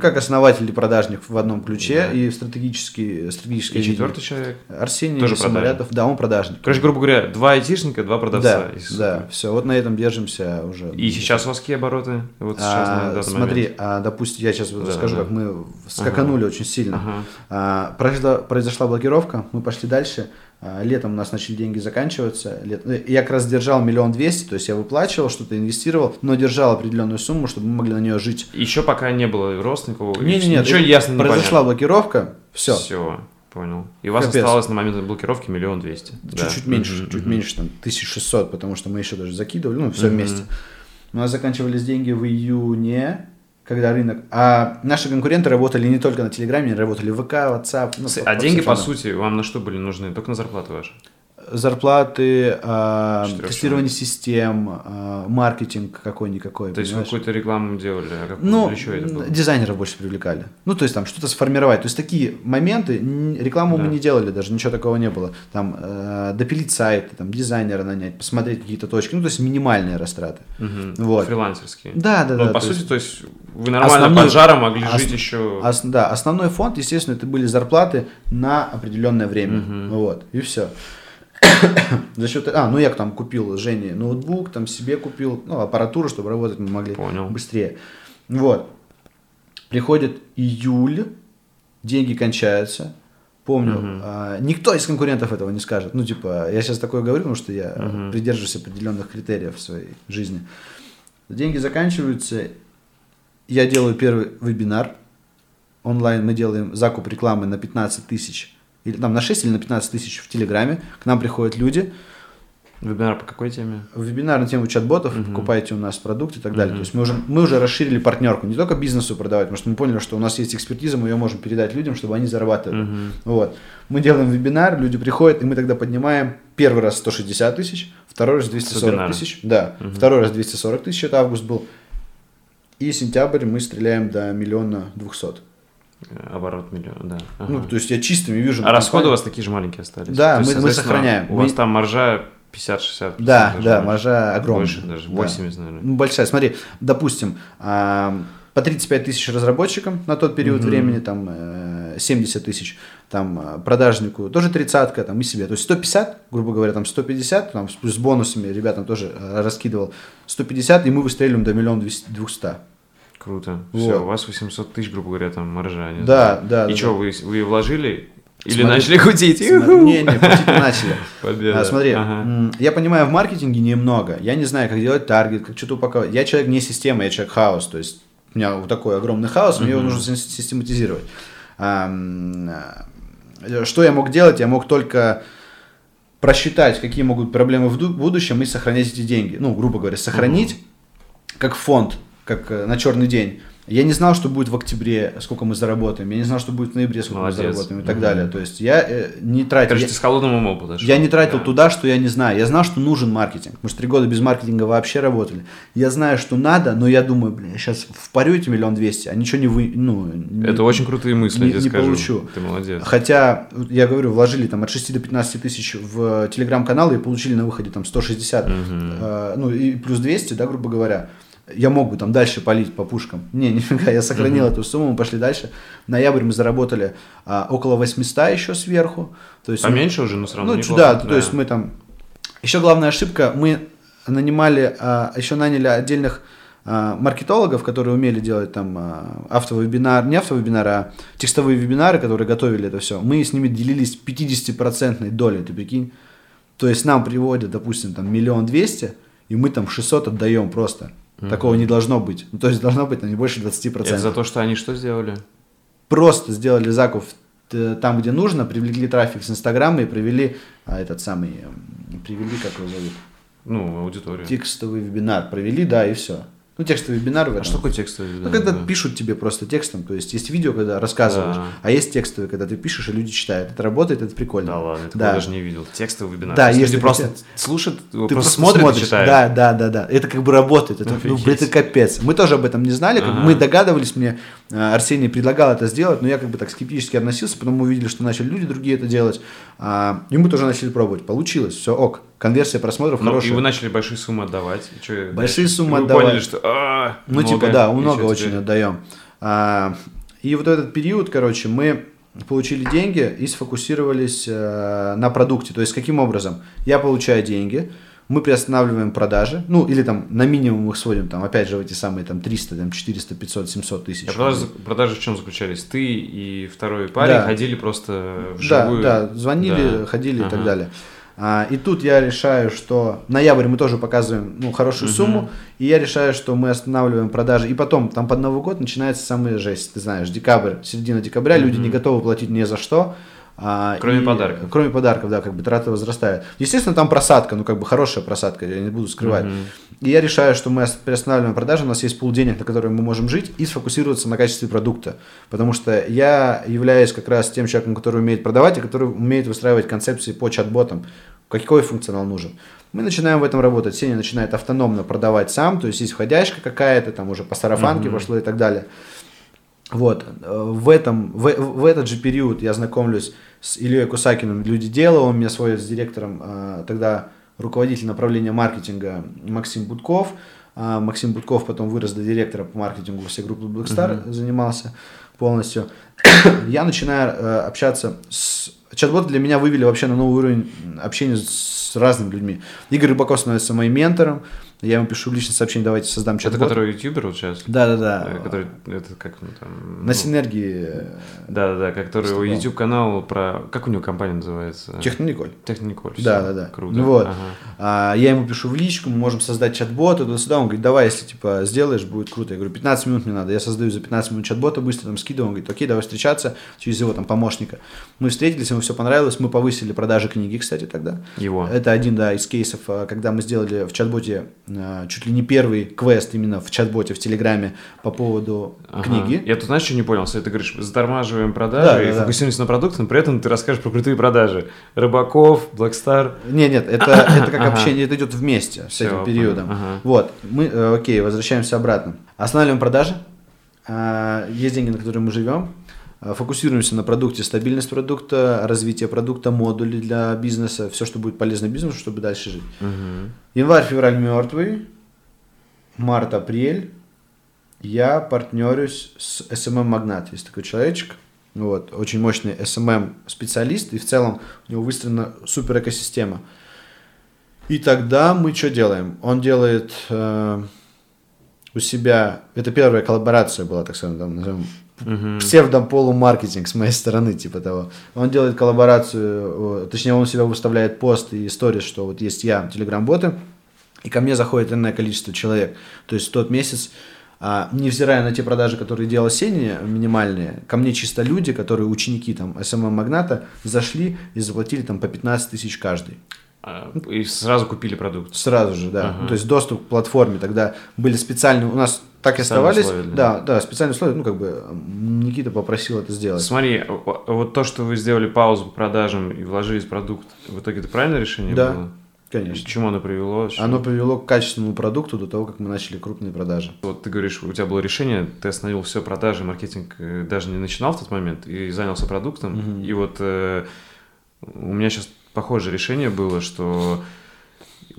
как основатель и продажник в одном ключе и стратегический, стратегический И четвертый человек. Арсений Тоже Самолетов, да, он продажник. Короче, грубо говоря, два айтишника, два продавца. да, И да, все, вот на этом держимся уже. И сейчас у вас какие обороты? Вот сейчас А, на смотри, момент. а, допустим, я сейчас вот Да, скажу, да. как мы скаканули очень сильно. Ага. А, произошла, произошла блокировка, мы пошли дальше. А, летом у нас начали деньги заканчиваться. Лет- ну, Я как раз держал миллион двести, то есть я выплачивал, что-то инвестировал, но держал определенную сумму, чтобы мы могли на нее жить. Еще пока не было роста никакого. Не, не, нет, Ничего ясно не произошла блокировка, все. Все, понял. И у вас Капец. осталось на момент блокировки миллион двести. Чуть-чуть Да. меньше, Мгм, чуть меньше, там, 1600, потому что мы еще даже закидывали, ну, все Мгм. вместе. У нас заканчивались деньги в июне, когда рынок... А наши конкуренты работали не только на Телеграме, они работали в ВК, WhatsApp. ну, А деньги, по сути, вам на что были нужны? Только на зарплату вашу? Зарплаты, Четырёх тестирование систем, а, маркетинг какой-никакой. То есть вы понимаешь? какую-то рекламу делали? А как Ну, чего это было? дизайнеров больше привлекали. Ну, то есть там что-то сформировать. То есть такие моменты, рекламу Да. мы не делали даже, ничего такого не было. Там э, допилить сайт, там дизайнера нанять, посмотреть какие-то точки. Ну, то есть минимальные растраты. Мгм. Вот. Фрилансерские. Да, да, Ну, да. по то сути, есть то есть вы нормально основной- под жаром могли ос- жить еще... ос- да, основной фонд, естественно, это были зарплаты на определенное время. Мгм. Вот, и все. За счет... А, ну я там купил Жене ноутбук, там себе купил, ну, аппаратуру, чтобы работать мы могли Понял. быстрее. Вот. Приходит июль, деньги кончаются. Помню, Мгм. а, никто из конкурентов этого не скажет. Ну, типа, я сейчас такое говорю, потому что я Мгм. придерживаюсь определенных критериев в своей жизни. Деньги заканчиваются, я делаю первый вебинар онлайн, мы делаем закуп рекламы на 15 тысяч, или там на 6 или на 15 тысяч в Телеграме, к нам приходят люди, Вебинар по какой теме? вебинар на тему чат-ботов, Мгм. покупайте у нас продукт и так далее. Мгм. То есть мы уже, мы уже расширили партнерку, не только бизнесу продавать, потому что мы поняли, что у нас есть экспертиза, мы ее можем передать людям, чтобы они зарабатывали. Мгм. Вот. Мы делаем вебинар, люди приходят, и мы тогда поднимаем первый раз 160 тысяч, второй раз 240 вебинара. тысяч. Да, Мгм. второй раз 240 тысяч, это август был. И сентябрь мы стреляем до миллиона двухсот. Оборот миллион, да. Ага. Ну, то есть я чистыми вижу. а на расходы у компанию. вас такие же маленькие остались? Да, То есть, мы- мы сохраняем. У Мы- вас там маржа 50-60%. Да, даже да, маржа огромная. Больше даже, Да. 80, наверное. Ну, большая. Смотри, допустим, по 35 тысяч разработчикам на тот период Мгм. времени, там э, 70 тысяч, там а, продажнику тоже тридцатка, там и себе. То есть 150, грубо говоря, там 150, там с- бонусами ребятам тоже э, раскидывал 150, и мы выстреливаем до миллиона двухста. Круто. Вот. Все, у вас 800 тысяч, грубо говоря, там маржа. не Да, знаю. да, И да, что, да. вы, вы вложили? Или Смотри- начали худеть? Не, не, пути начали. Победа. А, смотри, Ага. я понимаю в маркетинге немного. Я не знаю, как делать таргет, как что-то упаковать. Я человек не система, я человек хаос. То есть у меня вот такой огромный хаос, мне его нужно сис- систематизировать. А, Что я мог делать? Я мог только просчитать, какие могут проблемы в ду- будущем и сохранять эти деньги. Ну, грубо говоря, сохранить как фонд, как э, на черный день. Я не знал, что будет в октябре, сколько мы заработаем. Я не знал, что будет в ноябре, сколько Молодец. мы заработаем и так Мгм. далее. То есть я э, не тратил. Короче, я- ты с холодным умом подошел. я не тратил Да. туда, что я не знаю. Я знал, что нужен маркетинг. Мы же три года без маркетинга вообще работали. Я знаю, что надо, но я думаю, блин, я сейчас впарю эти миллион двести, а ничего не вы... Ну, не- Это очень крутые мысли, не- я не скажу. получу. Ты молодец. Хотя, я говорю, вложили там от 6 до 15 тысяч в телеграм-канал и получили на выходе там 160, Мгм. э, ну и плюс 200, да, грубо говоря. Я мог бы там дальше полить по пушкам. Не, нифига, я сохранил эту сумму, мы пошли дальше. Ноябрь мы заработали а, около 800 еще сверху. То есть, Поменьше уже, но все равно ну, неплохо. да, то есть мы там... Еще главная ошибка, мы нанимали, а, еще наняли отдельных а, маркетологов, которые умели делать там а, автовебинар, не автовебинар, а текстовые вебинары, которые готовили это все. Мы с ними делились 50% долей, ты прикинь. То есть нам приводят, допустим, там миллион двести, и мы там 600 отдаем просто. Такого не должно быть. Ну, то есть должно быть ну, не больше 20%. Это за то, что они что сделали? Просто сделали закуп т- там, где нужно, привлекли трафик с Инстаграма и провели а, этот самый, привели, как его зовут, Ну, аудиторию. текстовый вебинар. Провели, да, и все. Ну, текстовый вебинар в А что такое текстовый? Ну, да, когда да. пишут тебе просто текстом, то есть есть видео, когда рассказываешь, Да. а есть текстовые, когда ты пишешь, и люди читают. Это работает, это прикольно. Да ладно, я Да. даже не видел. Текстовый вебинар. Да, есть люди просто те- слушают, Ты просто, просто смотрят смотришь, читают. да, да, да, да. Это как бы работает. Это, ну, Офигеть. это капец. Мы тоже об этом не знали, как Ага. мы догадывались, мне Арсений предлагал это сделать, но я как бы так скептически относился, потом мы увидели, что начали люди другие это делать, а, и мы тоже начали пробовать. Получилось, все, ок. Конверсия просмотров Ну, и хорошая. вы начали большие суммы отдавать. и чё, Большие дальше? суммы вы отдавать. поняли, что а, Ну, типа, много, да, и много очень теперь? отдаем. А, и вот этот период, короче, мы получили деньги и сфокусировались э, на продукте. То есть, каким образом? Я получаю деньги, мы приостанавливаем продажи, ну, или там на минимум их сводим, там, опять же, в эти самые там 300, там, 400, 500, 700 тысяч. А продажи, продажи в чем заключались? Ты и второй парень да. ходили просто вживую? Да, да, звонили, да. ходили ага. и так далее. А, и тут я решаю, что ноябрь мы тоже показываем ну, хорошую uh-huh. сумму, и я решаю, что мы останавливаем продажи. И потом, там под Новый год начинается самая жесть, ты знаешь, декабрь, середина декабря, uh-huh. люди не готовы платить ни за что. А, кроме и, подарков. Кроме подарков, да, как бы траты возрастают. Естественно, там просадка, ну как бы хорошая просадка, я не буду скрывать. Uh-huh. И я решаю, что мы приостанавливаем продажи, у нас есть пул денег, на которые мы можем жить, и сфокусироваться на качестве продукта. Потому что я являюсь как раз тем человеком, который умеет продавать и который умеет выстраивать концепции по чат-ботам какой функционал нужен. Мы начинаем в этом работать. Сеня начинает автономно продавать сам, то есть есть входяшка какая-то, там уже по сарафанке mm-hmm. пошло и так далее. Вот, в, этом, в, в этот же период я знакомлюсь с Ильей Кусакиным, люди дела, он меня сводит с директором, а, тогда руководитель направления маркетинга Максим Будков. А, Максим Будков потом вырос до директора по маркетингу всей группы Blackstar, mm-hmm. занимался полностью. я начинаю э, общаться с Чат-боты для меня вывели вообще на новый уровень общения с разными людьми. Игорь Рыбаков становится моим ментором, я ему пишу личное сообщение, давайте создам чат Это который ютубер вот сейчас? Да, да, да. Который, это как ну, там... На ну, синергии. Да, да, да, который его YouTube канал про... Как у него компания называется? Технониколь. Технониколь. Да, да, да. Круто. Ну вот. Ага. А, я ему пишу в личку, мы можем создать чат-бот, туда-сюда. Он говорит, давай, если типа сделаешь, будет круто. Я говорю, 15 минут мне надо. Я создаю за 15 минут чат-бота, быстро там скидываю. Он говорит, окей, давай встречаться через его там помощника. Мы встретились, ему все понравилось. Мы повысили продажи книги, кстати, тогда. Его. Это один, да, из кейсов, а, когда мы сделали в чат-боте чуть ли не первый квест именно в чат-боте в Телеграме по поводу ага. книги. Я тут, знаешь, что не понял? Ты говоришь, затормаживаем продажи да, и да, фокусируемся да. на продукте, но при этом ты расскажешь про крутые продажи. Рыбаков, Blackstar. Нет, нет, это, это как общение, это идет вместе с этим периодом. Вот, мы, э, окей, возвращаемся обратно. Останавливаем продажи. А, есть деньги, на которые мы живем. А, фокусируемся на продукте, стабильность продукта, развитие продукта, модули для бизнеса, все, что будет полезно бизнесу, чтобы дальше жить. Угу. Январь, февраль мертвый, март-апрель я партнерюсь с SMM Магнат. Есть такой человечек, вот, очень мощный SMM специалист, и в целом у него выстроена супер экосистема. И тогда мы что делаем? Он делает э, у себя, это первая коллаборация была, так скажем, там, назовем, uh-huh. псевдополумаркетинг с моей стороны, типа того. Он делает коллаборацию, точнее, он себя выставляет пост и истории, что вот есть я, телеграм-боты, и ко мне заходит энное количество человек. То есть в тот месяц, а, невзирая на те продажи, которые делал Сеня, минимальные, ко мне чисто люди, которые ученики там SMM-магната, зашли и заплатили там по 15 тысяч каждый. А, и сразу купили продукт. Сразу же, да. Ага. То есть доступ к платформе тогда были специальные, у нас так и оставались. Условия, да. да, специальные условия, ну как бы Никита попросил это сделать. Смотри, вот то, что вы сделали паузу по продажам и вложились в продукт, в итоге это правильное решение да. было? Конечно. К чему оно привело? Что... Оно привело к качественному продукту до того, как мы начали крупные продажи. Вот ты говоришь, у тебя было решение, ты остановил все продажи, маркетинг э, даже не начинал в тот момент и занялся продуктом. Угу. И вот э, у меня сейчас похожее решение было, что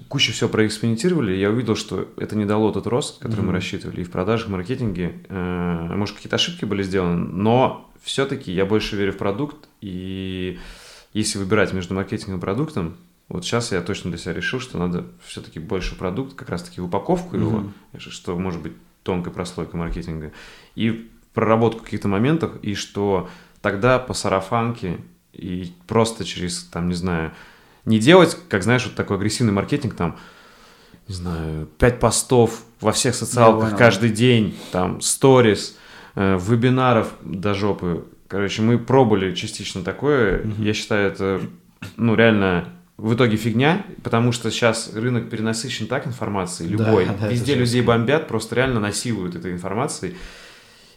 куча все проэкспериментировали, я увидел, что это не дало тот рост, который mm мы рассчитывали и в продажах, и в маркетинге. Э, может, какие-то ошибки были сделаны, но все-таки я больше верю в продукт, и если выбирать между маркетингом и продуктом, вот сейчас я точно для себя решил, что надо все-таки больше продукт, как раз-таки упаковку его, mm-hmm. что может быть тонкая прослойка маркетинга, и проработку каких-то моментов, и что тогда по сарафанке и просто через, там, не знаю, не делать, как знаешь, вот такой агрессивный маркетинг, там, не знаю, пять постов во всех социалках каждый день, там, сторис, э, вебинаров до жопы. Короче, мы пробовали частично такое. Mm-hmm. Я считаю, это, ну, реально в итоге фигня, потому что сейчас рынок перенасыщен так информацией, любой. Да, да, Везде людей бомбят, просто реально насилуют этой информацией.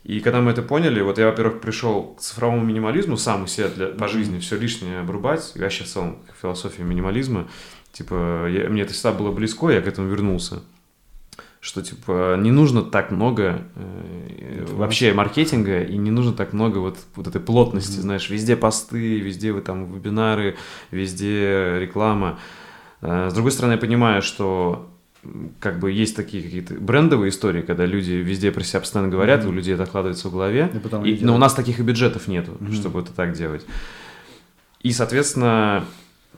И когда мы это поняли, вот я, во-первых, пришел к цифровому минимализму, сам у себя для, по жизни все лишнее обрубать, я сейчас в целом философия минимализма, типа, я, мне это всегда было близко, я к этому вернулся. Что типа не нужно так много э, вообще маркетинга и не нужно так много вот, вот этой плотности, mm-hmm. знаешь, везде посты, везде вы там вебинары, везде реклама. Э, с другой стороны, я понимаю, что как бы есть такие какие-то брендовые истории, когда люди везде про себя постоянно говорят, mm-hmm. у людей это откладывается в голове. И потом и, но у нас таких и бюджетов нету, mm-hmm. чтобы это так делать. И, соответственно,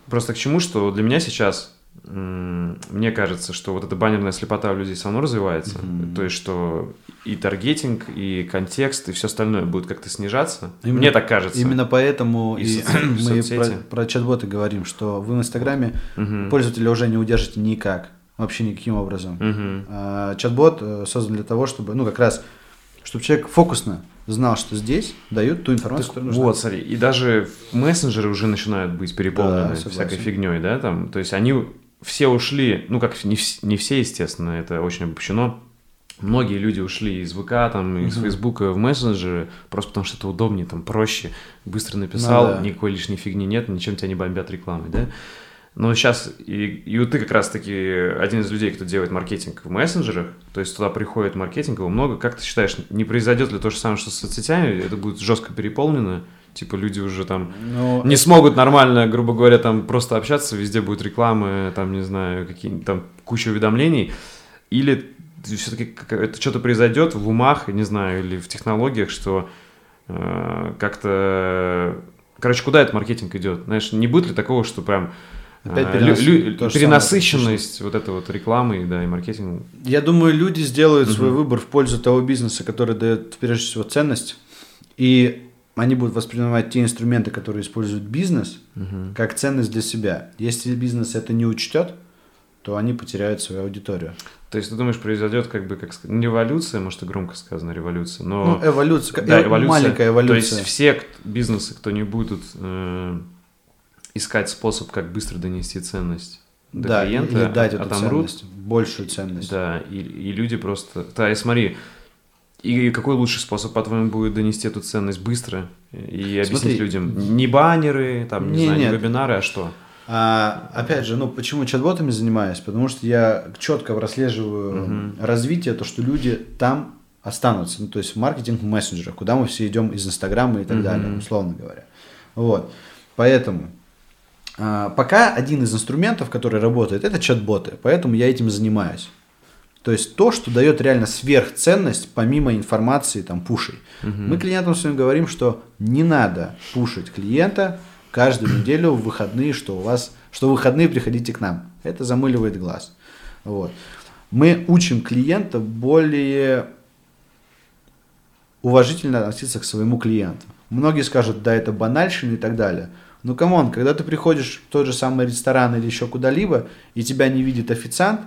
просто к чему, что для меня сейчас мне кажется, что вот эта баннерная слепота у людей все равно развивается. Mm-hmm. То есть, что и таргетинг, и контекст, и все остальное будет как-то снижаться. Именно, мне так кажется. Именно поэтому и, и мы про, про чат-боты говорим, что вы в Инстаграме mm-hmm. пользователя уже не удержите никак. Вообще никаким образом. Mm-hmm. А, чат-бот э, создан для того, чтобы, ну, как раз, чтобы человек фокусно знал, что здесь дают ту информацию, так, которая нужна. Вот, смотри, и даже мессенджеры уже начинают быть переполнены да, всякой фигней, да, там, то есть они все ушли, ну как не, не все, естественно, это очень обобщено. Многие люди ушли из ВК, там, из угу. Фейсбука в мессенджеры, просто потому что это удобнее, там, проще, быстро написал, ну, да. никакой лишней фигни нет, ничем тебя не бомбят рекламой, да. Но сейчас, и, и ты как раз-таки один из людей, кто делает маркетинг в мессенджерах, то есть туда приходит маркетинг, его много. Как ты считаешь, не произойдет ли то же самое, что с соцсетями? Это будет жестко переполнено? Типа люди уже там Но ну, не смогут нормально, грубо говоря, там просто общаться, везде будет реклама, там, не знаю, какие там куча уведомлений. Или все-таки это что-то произойдет в умах, не знаю, или в технологиях, что э, как-то... Короче, куда этот маркетинг идет? Знаешь, не будет ли такого, что прям Опять а, перенас... лю... перенасыщенность вот этой вот рекламы да, и маркетинга. Я думаю, люди сделают угу. свой выбор в пользу того бизнеса, который дает прежде всего ценность. И они будут воспринимать те инструменты, которые использует бизнес, угу. как ценность для себя. Если бизнес это не учтет, то они потеряют свою аудиторию. То есть ты думаешь, произойдет как бы как не революция, может и громко сказано революция, но ну, эволюция, да, эволюция, маленькая эволюция. То есть все бизнесы, кто не будут э, искать способ, как быстро донести ценность до да, клиента, или дать эту отомрут, ценность, большую ценность. Да, и, и люди просто... Да, и смотри, и какой лучший способ, по-твоему, будет донести эту ценность быстро и объяснить Смотри, людям? Не баннеры, там, не, не знаю, не вебинары, а что? А, опять же, ну почему чат-ботами занимаюсь? Потому что я четко прослеживаю угу. развитие, то, что люди там останутся. Ну, то есть в маркетинг в мессенджерах, куда мы все идем из Инстаграма и так угу. далее, условно говоря. Вот. Поэтому пока один из инструментов, который работает, это чат-боты. Поэтому я этим занимаюсь. То есть то, что дает реально сверхценность, помимо информации, там, пушей. Угу. Мы клиентам своим говорим, что не надо пушить клиента каждую неделю в выходные, что у вас, что в выходные приходите к нам. Это замыливает глаз. Вот. Мы учим клиента более уважительно относиться к своему клиенту. Многие скажут, да, это банальщина и так далее. Ну, come on, когда ты приходишь в тот же самый ресторан или еще куда-либо, и тебя не видит официант,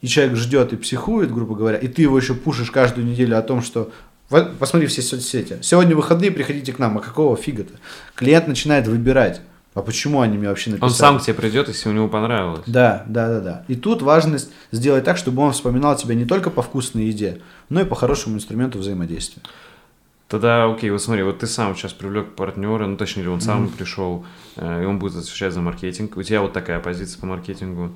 и человек ждет и психует, грубо говоря, и ты его еще пушишь каждую неделю о том, что посмотри все соцсети. Сегодня выходные, приходите к нам. А какого фига-то? Клиент начинает выбирать. А почему они мне вообще написали? Он сам к тебе придет, если у него понравилось. Да, да, да, да. И тут важность сделать так, чтобы он вспоминал тебя не только по вкусной еде, но и по хорошему инструменту взаимодействия. Тогда, окей, вот смотри, вот ты сам сейчас привлек партнера, ну точнее, он сам mm-hmm. пришел, э, и он будет отвечать за маркетинг. У тебя вот такая позиция по маркетингу.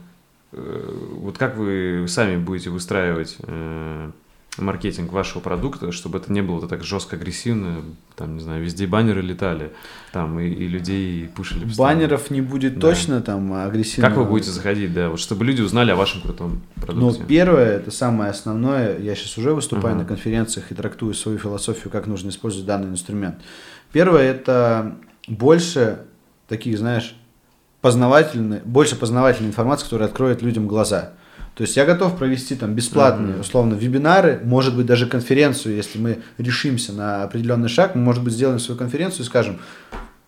Э, вот как вы сами будете выстраивать э, маркетинг вашего продукта, чтобы это не было так жестко агрессивно, там, не знаю, везде баннеры летали, там, и, и людей пушили постоянно. Баннеров не будет да. точно там агрессивно. Как вы будете заходить, да, вот чтобы люди узнали о вашем крутом продукте? Ну, первое, это самое основное, я сейчас уже выступаю uh-huh. на конференциях и трактую свою философию, как нужно использовать данный инструмент. Первое, это больше таких, знаешь, познавательной, больше познавательной информации, которая откроет людям глаза. То есть я готов провести там бесплатные, mm-hmm. условно, вебинары, может быть, даже конференцию, если мы решимся на определенный шаг, мы, может быть, сделаем свою конференцию и скажем,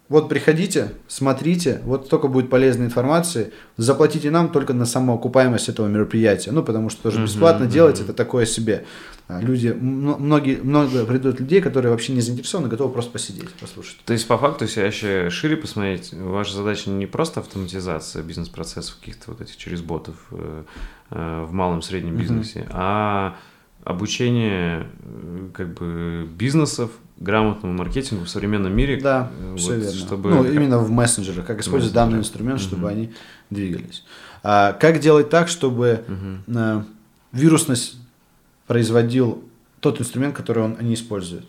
вот приходите, смотрите, вот столько будет полезной информации, заплатите нам только на самоокупаемость этого мероприятия, ну, потому что тоже бесплатно делать это такое себе. А, люди, многие, много придут людей, которые вообще не заинтересованы, готовы просто посидеть, послушать. То есть, по факту, если еще шире посмотреть, ваша задача не просто автоматизация бизнес-процессов каких-то вот этих через ботов э, э, в малом среднем бизнесе, uh-huh. а обучение э, как бы бизнесов грамотному маркетингу в современном мире. Да, вот, все верно. Чтобы... Ну, именно в мессенджерах, как использовать данный инструмент, чтобы uh-huh. они двигались. А, как делать так, чтобы uh-huh. вирусность производил тот инструмент, который он, они используют?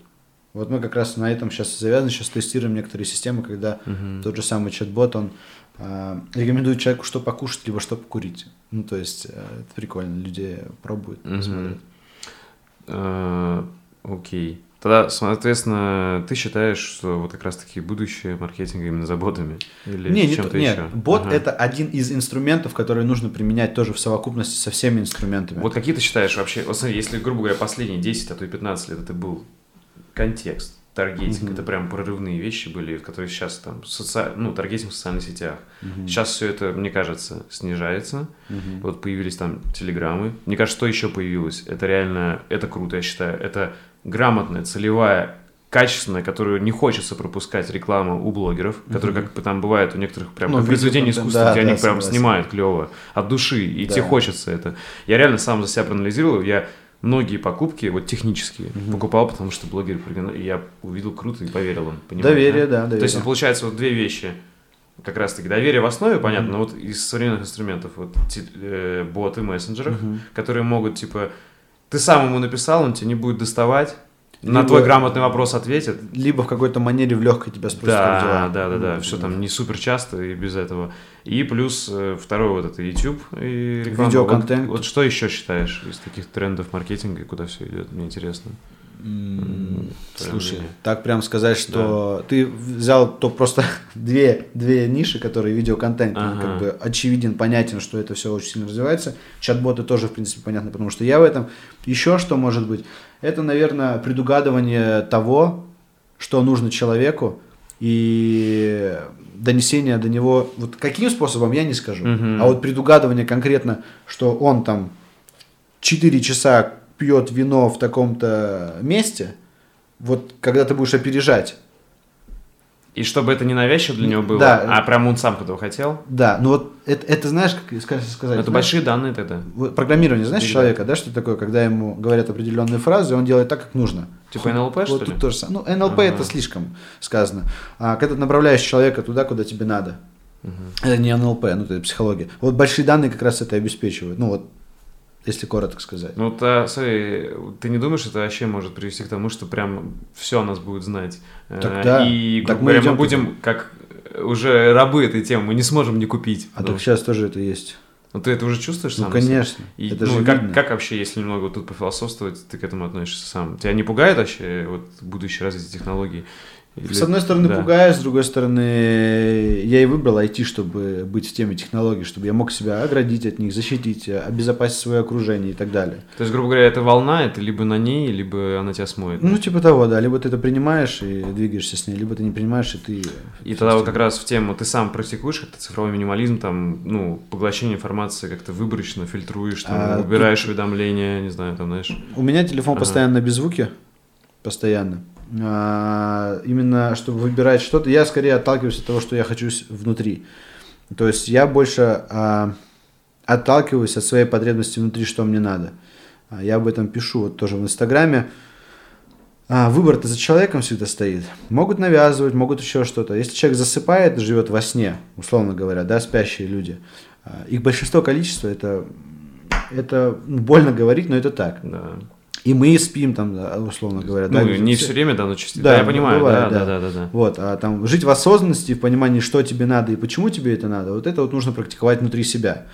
Вот мы как раз на этом сейчас завязаны, сейчас тестируем некоторые системы, когда uh-huh. тот же самый чат-бот, он э, рекомендует человеку, что покушать, либо что покурить. Ну, то есть, э, это прикольно, люди пробуют, uh-huh. смотрят. Uh, окей. Тогда, соответственно, ты считаешь, что вот как раз-таки будущее маркетинга именно за ботами? Или не, чем-то нет, еще? бот ага. это один из инструментов, которые нужно применять тоже в совокупности со всеми инструментами. Вот какие ты считаешь вообще, вот смотри, если, грубо говоря, последние 10, а то и 15 лет это был контекст, таргетинг, mm-hmm. это прям прорывные вещи были, которые сейчас там, соци... ну, таргетинг в социальных сетях. Mm-hmm. Сейчас все это, мне кажется, снижается. Mm-hmm. Вот появились там телеграммы. Мне кажется, что еще появилось? Это реально, это круто, я считаю. Это грамотная, целевая качественная, которую не хочется пропускать рекламу у блогеров, mm-hmm. которые, как там бывает у некоторых прям ну, произведения искусства, да, где да, они прям согласен. снимают клево от души, и да. тебе хочется это. Я реально сам за себя проанализировал, я многие покупки, вот технические, угу. покупал, потому что блогеры я увидел круто и поверил им. Понимаешь, доверие, да? да, доверие. То есть, получается, вот две вещи. Как раз таки доверие в основе, понятно, mm но вот из современных инструментов, вот э, боты, мессенджерах, mm которые могут, типа, ты сам ему написал, он тебе не будет доставать, либо, на твой грамотный вопрос ответит. Либо в какой-то манере в легкой тебя спросят, да, дела. Да, да, да, да. Все там не супер часто и без этого. И плюс э, второй вот это YouTube и реклама. Видеоконтент. Вот, вот что еще считаешь из таких трендов маркетинга, куда все идет? Мне интересно. Слушай, мнение. так прям сказать, что да. ты взял то просто две, две ниши, которые видеоконтент, ага. как бы очевиден, понятен, что это все очень сильно развивается. Чат-боты тоже, в принципе, понятно, потому что я в этом. Еще что может быть? Это, наверное, предугадывание того, что нужно человеку, и донесение до него, вот каким способом, я не скажу, угу. а вот предугадывание конкретно, что он там 4 часа пьет вино в таком-то месте, вот когда ты будешь опережать. И чтобы это не навязчиво для него было, да. а прям он сам этого хотел? Да, ну вот это, это знаешь, как сказать... Это знаешь, большие данные тогда. Программирование, знаешь, Или человека, да, что такое, когда ему говорят определенные фразы, он делает так, как нужно. Типа НЛП, вот что ли? Тут тоже, ну, НЛП ага. это слишком сказано. А когда ты направляешь человека туда, куда тебе надо. Угу. Это не НЛП, ну, это психология. Вот большие данные как раз это обеспечивают. Ну, вот если коротко сказать. Ну, то, смотри, ты не думаешь, это вообще может привести к тому, что прям все о нас будет знать? Так, да. И, так мы, мы будем как уже рабы этой темы, мы не сможем не купить. А так сейчас тоже это есть. Ну, ты это уже чувствуешь сам? Ну, конечно. И, это ну, же как, как вообще, если немного тут пофилософствовать, ты к этому относишься сам? Тебя не пугает вообще вот, будущее развитие технологий? Или... С одной стороны, да. пугаю, с другой стороны, я и выбрал IT, чтобы быть в теме технологий, чтобы я мог себя оградить от них, защитить, обезопасить свое окружение и так далее. То есть, грубо говоря, это волна, это либо на ней, либо она тебя смоет. Ну, типа того, да. Либо ты это принимаешь и двигаешься с ней, либо ты не принимаешь, и ты... И тогда вот как раз в тему, ты сам практикуешь как-то цифровой минимализм, там, ну, поглощение информации как-то выборочно фильтруешь, там, а, убираешь тут... уведомления, не знаю, там, знаешь. У меня телефон ага. постоянно без звуки, постоянно. А, именно чтобы выбирать что-то, я скорее отталкиваюсь от того, что я хочу внутри. То есть я больше а, отталкиваюсь от своей потребности внутри, что мне надо. А, я об этом пишу вот тоже в Инстаграме. А, выбор-то за человеком всегда стоит. Могут навязывать, могут еще что-то. Если человек засыпает, живет во сне, условно говоря, да, спящие люди, их большинство количества это, это больно говорить, но это так. Да. И мы спим там, условно говоря. Ну, да, не все время, да, но частично. Да, да, я понимаю, бывает, да, да, да, да, да. Вот, а там жить в осознанности, в понимании, что тебе надо и почему тебе это надо, вот это вот нужно практиковать внутри себя.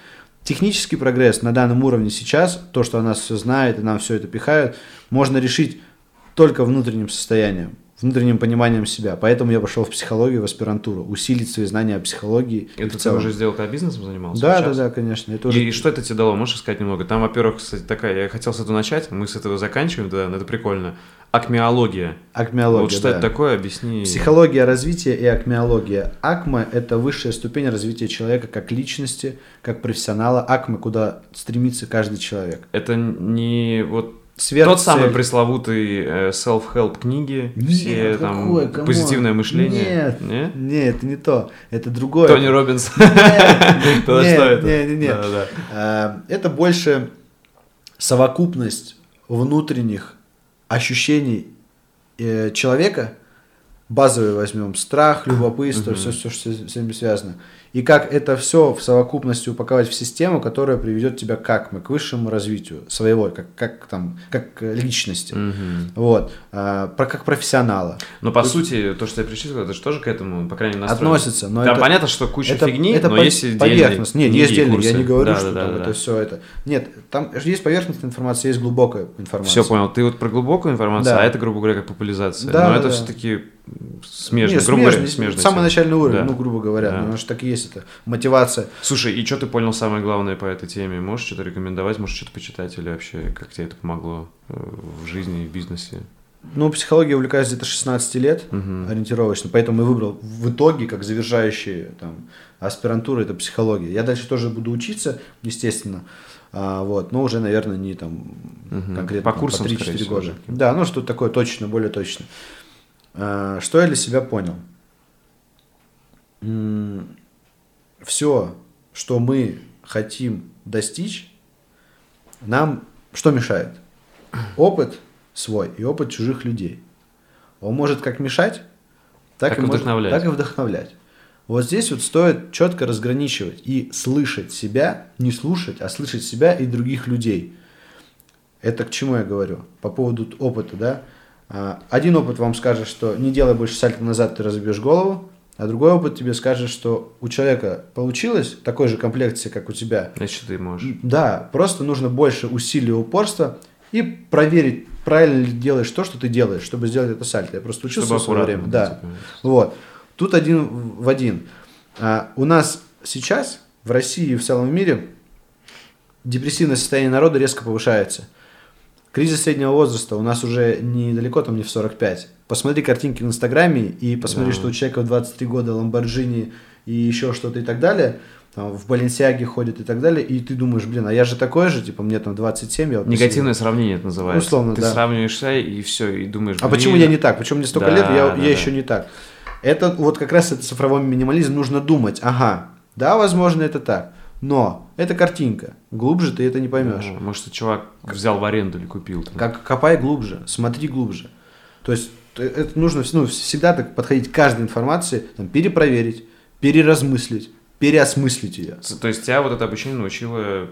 Технический прогресс на данном уровне сейчас, то, что она все знает и нам все это пихают, можно решить только внутренним состоянием внутренним пониманием себя. Поэтому я пошел в психологию, в аспирантуру, усилить свои знания о психологии. Это ты уже сделал, когда бизнесом занимался? Да, сейчас? да, да, конечно. Это уже... И что это тебе дало? Можешь сказать немного? Там, во-первых, кстати, такая, я хотел с этого начать, мы с этого заканчиваем, да, это прикольно. Акмеология. Акмеология, Вот что да. это такое, объясни. Психология развития и акмеология. Акма – это высшая ступень развития человека как личности, как профессионала. Акма, куда стремится каждый человек. Это не вот Сверх Тот самый пресловутый э, self-help книги, нет, все какой, там позитивное мышление. Нет, нет, нет, это не то, это другое. Тони Робинс. Нет, нет, нет, нет. Э, это больше совокупность внутренних ощущений э, человека, базовые возьмем, страх, любопытство, все, все, что с этим связано. И как это все в совокупности упаковать в систему, которая приведет тебя как мы, к высшему развитию своего, как, как там, как личности. Мгм. Вот. А, про, как профессионала. Но по сути, то, что я перечислил, это же тоже к этому, по крайней мере, настроено. Относится, но Там это- понятно, что куча это, фигни, это но по- есть поверхность. Нет, есть и отдельные. Я курсы. не говорю, Да, что да, там да, это да. все это. Нет, там есть поверхностная информация, есть глубокая информация. Все понял. Ты вот про глубокую информацию, Да. а это, грубо говоря, как популяризация. Да, Но да, это да. все-таки смежно, Нет, грубо смежный, говоря, смежно. Самый начальный уровень, Да. ну, грубо говоря, Да. потому что так и есть это мотивация. Слушай, и что ты понял самое главное по этой теме? Можешь что-то рекомендовать, можешь что-то почитать или вообще как тебе это помогло э, в жизни и в бизнесе? Ну, психологией увлекаюсь где-то 16 лет, Мгм. ориентировочно, поэтому и выбрал в итоге, как завершающий там, аспирантура, это психология. Я дальше тоже буду учиться, естественно, а, вот, но уже, наверное, не там Мгм. конкретно По там, курсам, по 3-4 скорее всего, года. уже. Да, ну что-то такое точно, более точно. А, что я для себя понял? Все, что мы хотим достичь, нам что мешает? Опыт свой и опыт чужих людей. Он может как мешать, так, Так и, может- вдохновлять. так и вдохновлять. Вот здесь вот стоит четко разграничивать и слышать себя, не слушать, а слышать себя и других людей. Это к чему я говорю? По поводу опыта, да? А, Один опыт вам скажет, что не делай больше сальто назад, ты разобьешь голову, а другой опыт тебе скажет, что у человека получилось такой же комплекции, как у тебя, Значит, ты можешь. да, просто нужно больше усилий и упорства и проверить, правильно ли делаешь то, что ты делаешь, чтобы сделать это сальто. Я просто учился Чтобы в свое время. Да. типа. Вот. Тут один в один. А, у нас сейчас в России и в целом мире депрессивное состояние народа резко повышается. Кризис среднего возраста у нас уже недалеко, там не в 45. Посмотри картинки в Инстаграме и посмотри, Да. что у человека в 23 года Ламборджини и еще что-то и так далее, там, в Баленсиаге ходит и так далее, и ты думаешь, блин, а я же такой же, типа мне там 27, я вот Негативное сравнение это называется. Условно, ты да. сравниваешься и все, и думаешь, А блин, почему я не так? Почему мне столько Да, лет, я, да, я да. еще не так? Это вот как раз это цифровой минимализм, нужно думать, ага, да, возможно, это так, но это картинка, глубже ты это не поймешь. Да, Может, чувак взял в аренду или купил. там. Как копай глубже, смотри глубже. То есть э, это нужно ну, всегда так подходить к каждой информации, там, перепроверить, переразмыслить, переосмыслить ее. То есть тебя вот это обучение научило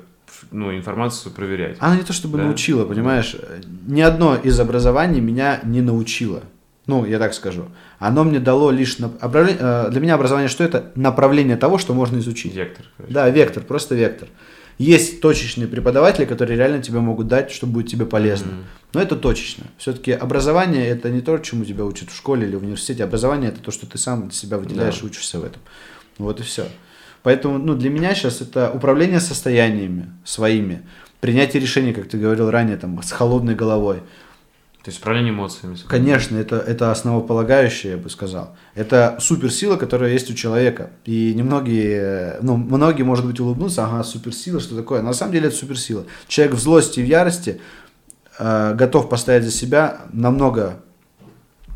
ну, информацию проверять. Она не то чтобы Да. научила, понимаешь, ни одно из образований меня не научило. Ну, я так скажу. Оно мне дало лишь... нап- обравле- э, Для меня образование что это? Направление того, что можно изучить. Вектор. короче. Да, вектор, просто вектор. Есть точечные преподаватели, которые реально тебе могут дать, что будет тебе полезно. Мгм. Но это точечно. Все-таки образование это не то, чему тебя учат в школе или в университете. Образование это то, что ты сам для себя выделяешь Да. и учишься в этом. Вот и все. Поэтому ну, для меня сейчас это управление состояниями своими, принятие решений, как ты говорил ранее, там, с холодной головой. То есть управление эмоциями. Конечно, это, это основополагающее, я бы сказал. Это суперсила, которая есть у человека. И немногие, ну, многие, может быть, улыбнутся, ага, суперсила, что такое? На самом деле это суперсила. Человек в злости и в ярости э, готов поставить за себя намного,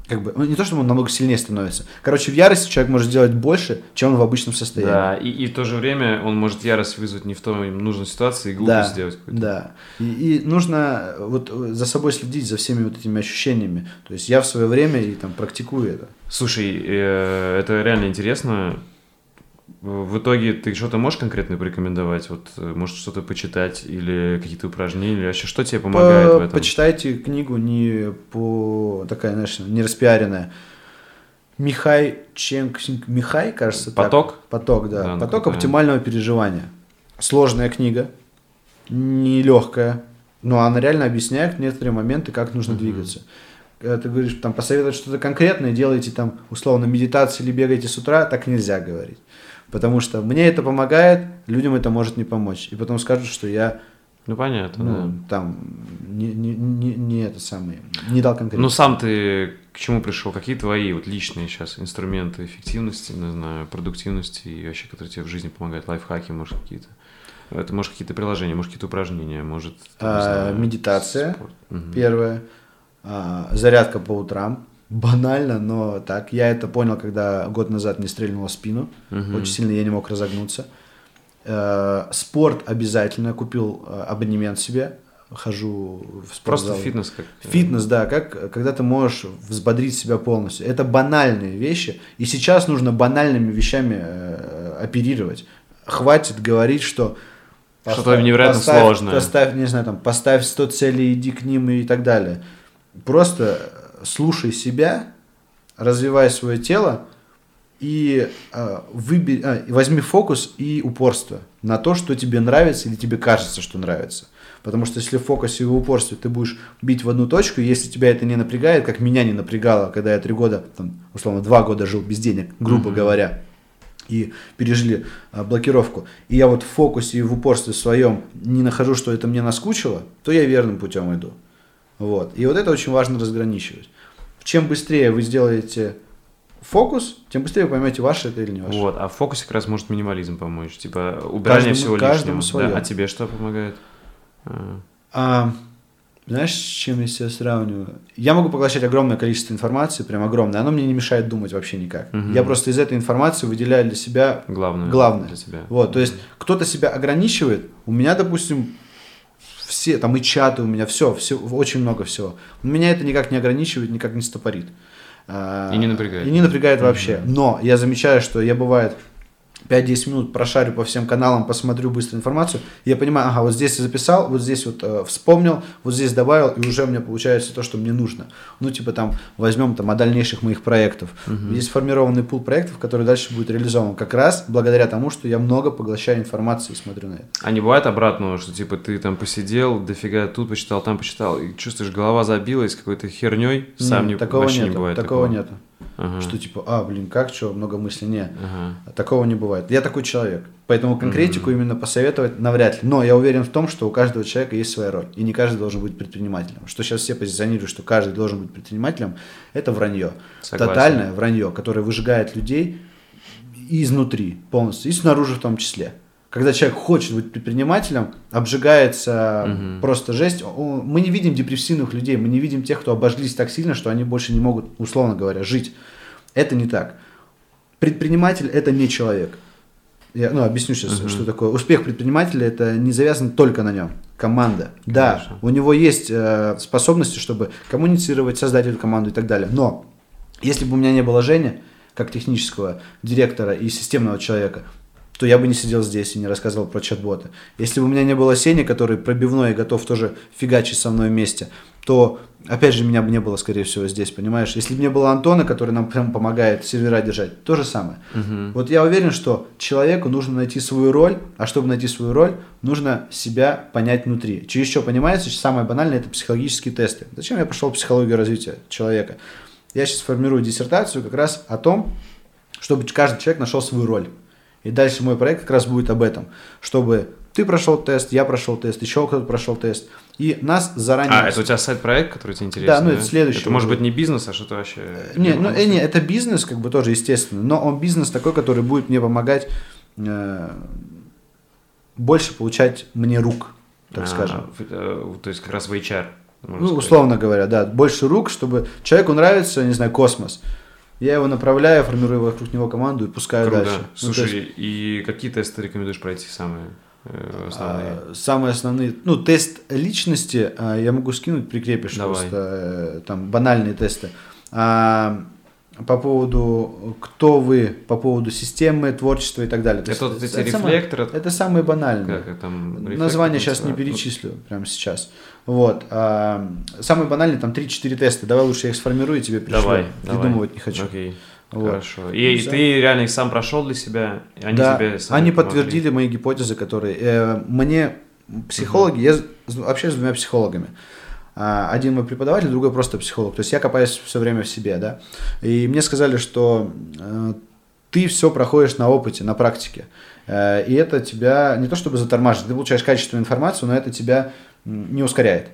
как бы, ну, не то, чтобы он намного сильнее становится. Короче, в ярости человек может сделать больше, чем он в обычном состоянии. Да, и, и в то же время он может ярость вызвать не в той нужной ситуации и глупость сделать какую-то. Да. И, и нужно вот за собой следить за всеми вот этими ощущениями. То есть я в свое время и там практикую это. Слушай, э, это реально интересно. В итоге ты что-то можешь конкретно порекомендовать? Вот, э, может, что-то почитать или какие-то упражнения, или вообще что тебе помогает По- в этом? Почитайте книгу не по такая, знаешь, не распиаренная. Михай Ченк, Михай, кажется, так. Поток? Поток, да. Да, ну, Поток оптимального переживания. Сложная книга, нелегкая, но она реально объясняет некоторые моменты, как нужно Мгм. двигаться. Когда ты говоришь, там, посоветовать что-то конкретное, делайте там, условно, медитации или бегаете с утра, так нельзя говорить. Потому что мне это помогает, людям это может не помочь. И потом скажут, что я Ну, понятно, ну, да. там, не, не, не, не это самое, не дал конкретно. Ну, сам ты к чему пришел? Какие твои вот личные сейчас инструменты эффективности, не знаю, продуктивности и вообще, которые тебе в жизни помогают? Лайфхаки, может, какие-то? Это, может, какие-то приложения, может, какие-то упражнения, может... там, А, знаю, медитация. спорт. Мгм. Первое. А, зарядка по утрам. Банально, но так. Я это понял, когда год назад мне стрельнуло в спину. Мгм. Очень сильно я не мог разогнуться. Э, спорт обязательно. Купил э, абонемент себе хожу в Просто спортзал. фитнес как. Фитнес, да, как когда ты можешь взбодрить себя полностью. Это банальные вещи, и сейчас нужно банальными вещами э, оперировать. Хватит говорить, что Что-то невероятно поставь, сложное. Поставь, не знаю, там, поставь 100 целей, иди к ним и так далее. Просто слушай себя, развивай свое тело и э, выби- а, и возьми фокус и упорство на то, что тебе нравится или тебе кажется, что нравится. Потому что если в фокусе и в упорстве ты будешь бить в одну точку, если тебя это не напрягает, как меня не напрягало, когда я три года, там, условно, два года жил без денег, грубо Мгм. говоря, и пережили а, блокировку, и я вот в фокусе и в упорстве своем не нахожу, что это мне наскучило, то я верным путем иду. Вот. И вот это очень важно разграничивать. Чем быстрее вы сделаете фокус, тем быстрее вы поймете, ваше это или не ваше. Вот, а в фокусе как раз может минимализм помочь. Типа убирание Каждому- всего каждому лишнего. своё. Да? А тебе что помогает? А, А, знаешь, с чем я себя сравниваю? Я могу поглощать огромное количество информации, прям огромное. Оно мне не мешает думать вообще никак. Мгм. Я просто из этой информации выделяю для себя Главное. Главное. для тебя. Вот, то есть кто-то себя ограничивает. У меня, допустим, все, там и чаты у меня, все, все, очень много всего. Меня это никак не ограничивает, никак не стопорит. И не напрягает. И не напрягает вообще. Но я замечаю, что я бывает 5-10 минут прошарю по всем каналам, посмотрю быстро информацию, я понимаю, ага, вот здесь записал, вот здесь вот э, вспомнил, вот здесь добавил, и уже у меня получается то, что мне нужно. Ну, типа там, возьмем там о дальнейших моих проектов. Есть сформированный пул проектов, который дальше будет реализован как раз благодаря тому, что я много поглощаю информации и смотрю на это. А не бывает обратного, что типа ты там посидел, дофига тут почитал, там почитал, и чувствуешь, голова забилась какой-то херней, сам не, такого вообще нету, не бывает такого, нету. Ага. Что типа, а, блин, как, что, много мыслей, не. Ага. Такого не бывает. Я такой человек. Поэтому конкретику именно посоветовать навряд ли. Но я уверен в том, что у каждого человека есть своя роль. И не каждый должен быть предпринимателем. Что сейчас все позиционируют, что каждый должен быть предпринимателем, это вранье. Согласен. Тотальное вранье, которое выжигает людей изнутри полностью, и снаружи в том числе. Когда человек хочет быть предпринимателем, обжигается Мгм. просто жесть. Мы не видим депрессивных людей, мы не видим тех, кто обожглись так сильно, что они больше не могут, условно говоря, жить. Это не так. Предприниматель это не человек. Я ну, объясню сейчас, Мгм. что такое. Успех предпринимателя это не завязан только на нем. Команда. Да, Конечно. у него есть э, способности, чтобы коммуницировать, создать эту команду и так далее. Но если бы у меня не было Жени, как технического директора и системного человека, то я бы не сидел здесь и не рассказывал про чат-боты. Если бы у меня не было Сени, который пробивной и готов тоже фигачить со мной вместе, то, опять же, меня бы не было, скорее всего, здесь, понимаешь? Если бы не было Антона, который нам прям помогает сервера держать, то же самое. Мгм. Вот я уверен, что человеку нужно найти свою роль, а чтобы найти свою роль, нужно себя понять внутри. Через что понимается, самое банальное, это психологические тесты. Зачем я пошел в психологию развития человека? Я сейчас формирую диссертацию как раз о том, чтобы каждый человек нашел свою роль. И дальше мой проект как раз будет об этом, чтобы ты прошел тест, я прошел тест, еще кто-то прошел тест, и нас заранее... А, это у тебя сайт-проект, который тебе интересен? Да, ну, это следующий Это может быть не бизнес, а что-то вообще... Не, ну, э, не, это бизнес, как бы тоже, естественно, но он бизнес такой, который будет мне помогать э, больше получать мне рук, так А, скажем. э, То есть как раз в HR. Ну, сказать. условно говоря, да, больше рук, чтобы человеку нравится, не знаю, космос. Я его направляю, формирую вокруг него команду и пускаю Круто. дальше. Ну, то Слушай, есть, и какие тесты рекомендуешь пройти самые э, основные? а, самые основные, ну, тест личности а, я могу скинуть, прикрепишь Давай. просто, э, там, банальные тесты. А, по поводу, кто вы, по поводу системы, творчества и так далее. То это вот есть эти самое- рефлекторы, Это самые банальные. как там... Название сейчас не? Ну, перечислю прямо сейчас. Вот. А, самый банальный там 3-4 теста. Давай лучше я их сформирую тебе пришлю. Давай, давай. Придумывать не хочу. Окей, Вот. хорошо. И, Всё. ты реально их сам прошел для себя? Они да, тебе сами они помогли? подтвердили мои гипотезы, которые... э, мне психологи, я с- общаюсь с двумя психологами. А, Один мой преподаватель, другой просто психолог. То есть я копаюсь все время в себе, да. И мне сказали, что э, ты все проходишь на опыте, на практике. Э, И это тебя не то чтобы затормаживает, ты получаешь качественную информацию, но это тебя не ускоряет.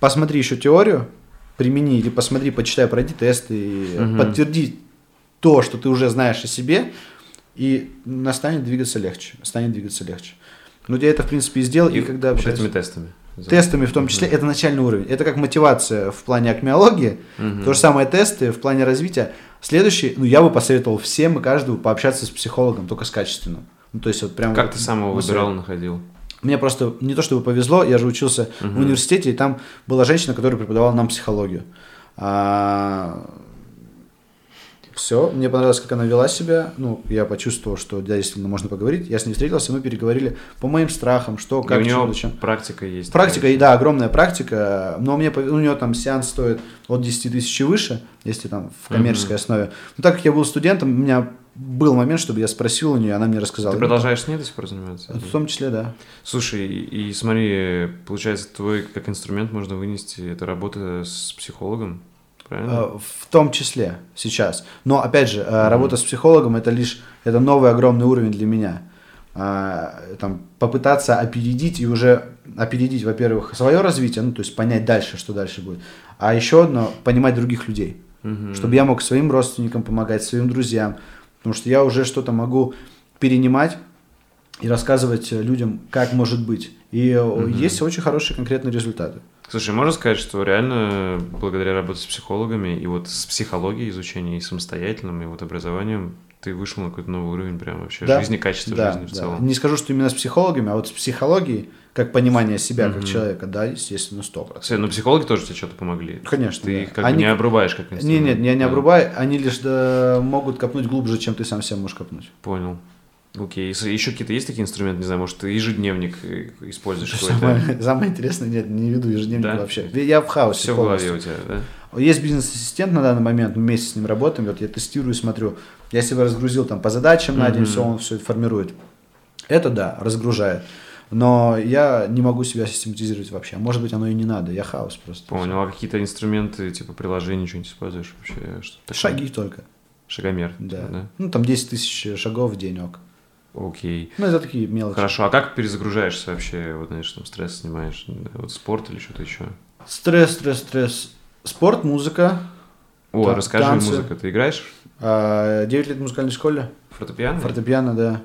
Посмотри еще теорию, примени или посмотри, почитай, пройди тесты, и Мгм. подтверди то, что ты уже знаешь о себе, и настанет двигаться легче, станет двигаться легче. Ну, я это, в принципе, и сделал, и, И когда вот общаюсь... этими тестами. Тестами в том числе, это начальный уровень. Это как мотивация в плане акмеологии. Мгм. То же самое тесты в плане развития. Следующий, ну, я бы посоветовал всем и каждому пообщаться с психологом, только с качественным. Ну, то есть вот прям... Как вот ты сам его на выбирал, находил? Мне просто не то чтобы повезло, я же учился uh-huh. в университете, и там была женщина, которая преподавала нам психологию. А, все, мне понравилось, как она вела себя. Ну, я почувствовал, что действительно можно поговорить. Я с ней встретился, мы переговорили по моим страхам, что, как, и у нее что, зачем. практика есть. Практика, и да, огромная практика. Но мне, у нее там сеанс стоит от 10 тысяч и выше, если там в коммерческой угу. основе. Но так как я был студентом, у меня был момент, чтобы я спросил у нее, она мне рассказала. Ты продолжаешь с ней до сих пор заниматься? В том числе, да. Слушай, и, смотри, получается, твой как инструмент можно вынести, это работа с психологом? правильно? Э, в том числе сейчас. Но опять же, mm-hmm. работа с психологом это лишь это новый огромный уровень для меня. А, там, попытаться опередить и уже опередить, во-первых, свое развитие, ну, то есть понять дальше, что дальше будет. А еще одно, понимать других людей. Mm-hmm. Чтобы я мог своим родственникам помогать, своим друзьям. Потому что я уже что-то могу перенимать и рассказывать людям, как может быть. И mm-hmm. есть очень хорошие конкретные результаты. Слушай, можно сказать, что реально благодаря работе с психологами и вот с психологией изучения и самостоятельным, и вот образованием ты вышел на какой-то новый уровень прям вообще да, жизни, качества да, жизни в да. целом. Не скажу, что именно с психологами, а вот с психологией, как понимание себя как человека, да, естественно, сто процентов. Но ну, психологи тоже тебе что-то помогли? Конечно. Ты да. их как они... бы не обрубаешь как инструмент? Нет, нет, я не да. обрубаю, они лишь да, могут копнуть глубже, чем ты сам себя можешь копнуть. Понял. Окей, okay. еще какие-то есть такие инструменты, не знаю, может, ты ежедневник э, используешь самое, самое интересное, нет, не веду ежедневник да? вообще. Я в хаосе Все полностью. в голове у тебя, да? Есть бизнес-ассистент на данный момент, мы вместе с ним работаем, вот я тестирую, смотрю. Я себя разгрузил там по задачам mm-hmm. на день, все, он все это формирует. Это да, разгружает. Но я не могу себя систематизировать вообще. Может быть, оно и не надо. Я хаос просто. Понял. А какие-то инструменты, типа приложения, что-нибудь используешь вообще? Что Шаги только. Шагомер. Да. да. Ну, там 10 тысяч шагов в денек. Окей. Ну, это такие мелочи. Хорошо, а как перезагружаешься вообще? Вот, знаешь, там стресс снимаешь? Вот спорт или что-то еще? Стресс, стресс, стресс. Спорт, музыка. О, та- расскажи, танцы. музыка. Ты играешь? А, 9 лет в музыкальной школе. Фортепиано? Фортепиано, да.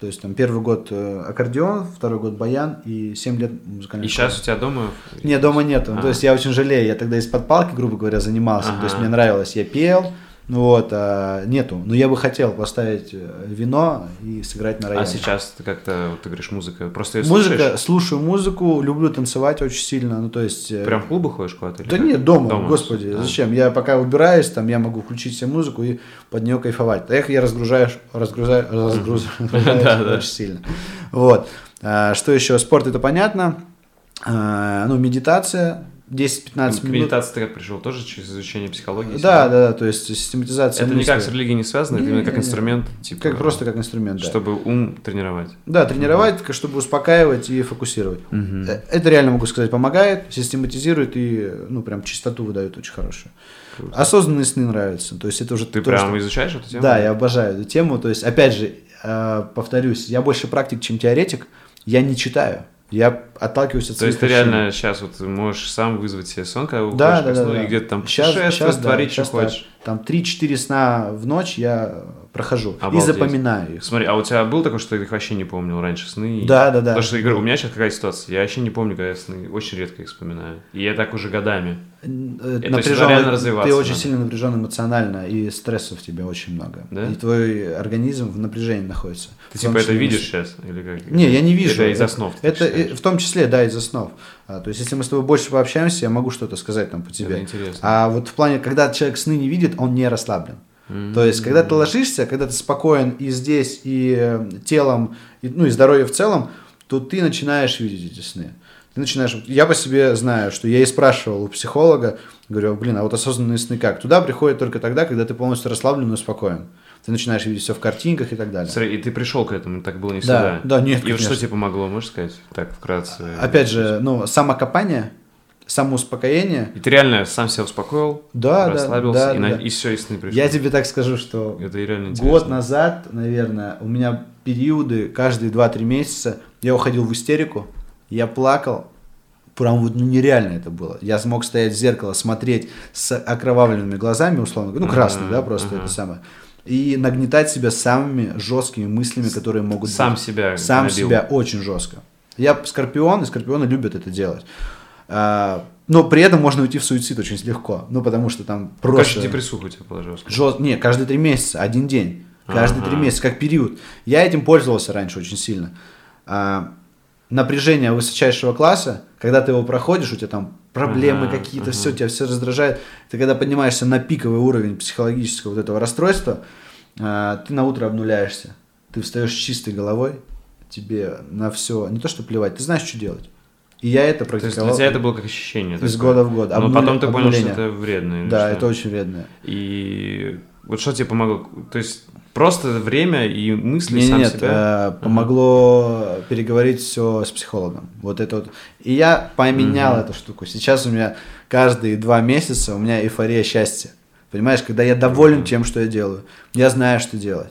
То есть там первый год э, аккордеон, второй год баян и 7 лет музыкальной И школы. сейчас у тебя дома? Нет, дома нету. А. То есть я очень жалею, я тогда из-под палки, грубо говоря, занимался. Ага. То есть мне нравилось, я пел, вот, а, нету. Но я бы хотел поставить э, вино и сыграть на рояле. А сейчас ты как-то, вот ты говоришь, музыка, просто Музыка, слушаешь? слушаю музыку, люблю танцевать очень сильно, ну то есть... Э, Прям в клубы ходишь куда-то? Да как? нет, дома, дома господи, да. зачем? Я пока убираюсь, там я могу включить себе музыку и под нее кайфовать. Эх, я разгружаю, разгрузаю, разгружаю очень сильно. Вот. А, что еще? Спорт это понятно. А, ну, медитация, 10-15 минут. Медитация ты как пришел? Тоже через изучение психологии? Да, да, да, то есть систематизация Это мысли. никак с религией не связано, не, это именно как инструмент? Типа, как, просто как инструмент, да. Чтобы ум тренировать? Да, тренировать, угу. чтобы успокаивать и фокусировать. Угу. Это реально, могу сказать, помогает, систематизирует и, ну, прям чистоту выдает очень хорошую. Круто. Осознанные сны нравятся, то есть это уже... Ты то, прям что... изучаешь эту тему? Да, я обожаю эту тему, то есть, опять же, э, повторюсь, я больше практик, чем теоретик, я не читаю. Я отталкиваюсь от То есть ты реально сейчас вот можешь сам вызвать себе сон, когда да, да, да, сну, да. и где-то там сейчас, сейчас, творить, да, что хочешь. Там 3-4 сна в ночь я прохожу Обалдеть. и запоминаю их. Смотри, а у тебя был такой, что ты их вообще не помнил раньше сны? Да, да, да. Потому что, я говорю, у меня сейчас какая ситуация, я вообще не помню, когда я сны, очень редко их вспоминаю. И я так уже годами. Напряжен, ты очень сильно напряжен эмоционально, и стрессов в тебе очень много. Да? И твой организм в напряжении находится. Ты типа это видишь сейчас? Или как? Не, я не вижу. Это из-за снов? Это в том числе, да, из-за снов. А, то есть, если мы с тобой больше пообщаемся, я могу что-то сказать там по тебе. Это интересно. А вот в плане, когда человек сны не видит, он не расслаблен. Mm-hmm. То есть, когда ты ложишься, когда ты спокоен и здесь, и э, телом, и, ну и здоровье в целом, то ты начинаешь видеть эти сны. Ты начинаешь... Я по себе знаю, что я и спрашивал у психолога, говорю, блин, а вот осознанные сны как? Туда приходят только тогда, когда ты полностью расслаблен и спокоен. Ты начинаешь видеть все в картинках и так далее. Смотри, и ты пришел к этому, так было не всегда. Да, да, нет, И вот что тебе помогло, можешь сказать, так вкратце? Опять же, ну, самокопание, самоуспокоение. И ты реально сам себя успокоил, да, расслабился, да, и, да. И все, и сны пришли. Я тебе так скажу, что Это реально год назад, наверное, у меня периоды, каждые 2-3 месяца, я уходил в истерику, я плакал, прям вот ну, нереально это было. Я смог стоять в зеркало, смотреть с окровавленными глазами, условно, ну, красный, uh-huh, да, просто uh-huh. это самое и нагнетать себя самыми жесткими мыслями, которые могут сам быть. себя сам набил. себя очень жестко. Я скорпион, и скорпионы любят это делать. А, но при этом можно уйти в суицид очень легко. Ну, потому что там просто... Каждый депрессуху у тебя жесткая. Жест... Не, каждые три месяца, один день. Каждые три месяца, как период. Я этим пользовался раньше очень сильно. А, напряжение высочайшего класса, когда ты его проходишь, у тебя там проблемы Ага, какие-то, ага. все, тебя все раздражает. Ты когда поднимаешься на пиковый уровень психологического вот этого расстройства, а, ты на утро обнуляешься. Ты встаешь с чистой головой, тебе на все, не то что плевать, ты знаешь, что делать. И я это То есть практиковал. для тебя это было как ощущение? из такое? года в год. Но Обнуля- потом ты понял, что это вредно. Да, что? это очень вредно. И вот что тебе помогло? То есть просто время и мысли Не, сам нет, себя? э, помогло переговорить все с психологом. Вот это вот. И я поменял Мгм. эту штуку. Сейчас у меня каждые два месяца у меня эйфория счастья. Понимаешь, когда я доволен Круто. тем, что я делаю, я знаю, что делать.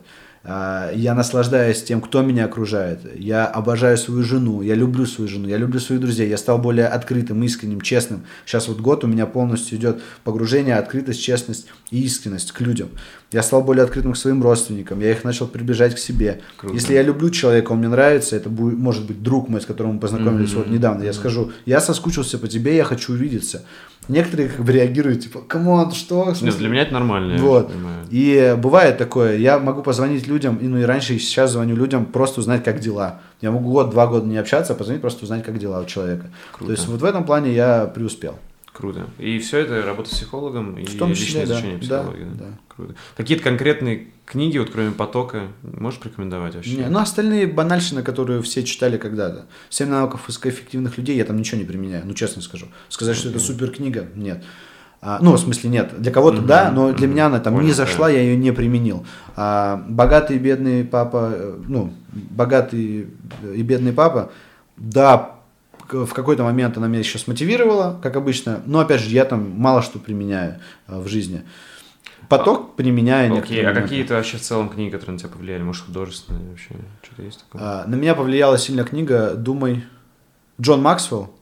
А, Я наслаждаюсь тем, кто меня окружает. Я обожаю свою жену, я люблю свою жену, я люблю своих друзей. Я стал более открытым, искренним, честным. Сейчас вот год у меня полностью идет погружение, открытость, честность и искренность к людям. Я стал более открытым к своим родственникам, я их начал приближать к себе. Круто. Если я люблю человека, он мне нравится, это будет, может быть друг мой, с которым мы познакомились Мгм. вот недавно, я скажу, я соскучился по тебе, я хочу увидеться. Некоторые как бы реагируют, типа, come on, что? Нет, смысле?» для меня это нормально. Вот. И бывает такое, я могу позвонить людям, и, ну и раньше, и сейчас звоню людям, просто узнать, как дела. Я могу год-два года не общаться, а позвонить, просто узнать, как дела у человека. Круто. То есть вот в этом плане я преуспел. Круто. И все это работа с психологом и В том числе, личное да, изучение да, психологии. да. Круто. Какие-то конкретные книги, вот кроме потока, можешь порекомендовать вообще? Не, ну, остальные банальщины, которые все читали когда-то. «Семь навыков высокоэффективных людей» я там ничего не применяю, ну, честно скажу. Сказать, что это супер книга, нет. А, ну, в смысле, нет. Для кого-то Мгм, да, но для мгм. меня она там не Понял, зашла, да. я ее не применил. А, «Богатый и бедный папа», э, ну, «Богатый и бедный папа», да, в какой-то момент она меня еще смотивировала, как обычно, но, опять же, я там мало что применяю э, в жизни. Поток применяю Окей, а какие-то вообще в целом книги, которые на тебя повлияли? Может, художественные вообще? Что-то есть такое? А, на меня повлияла сильно книга «Думай». Джон Максвелл.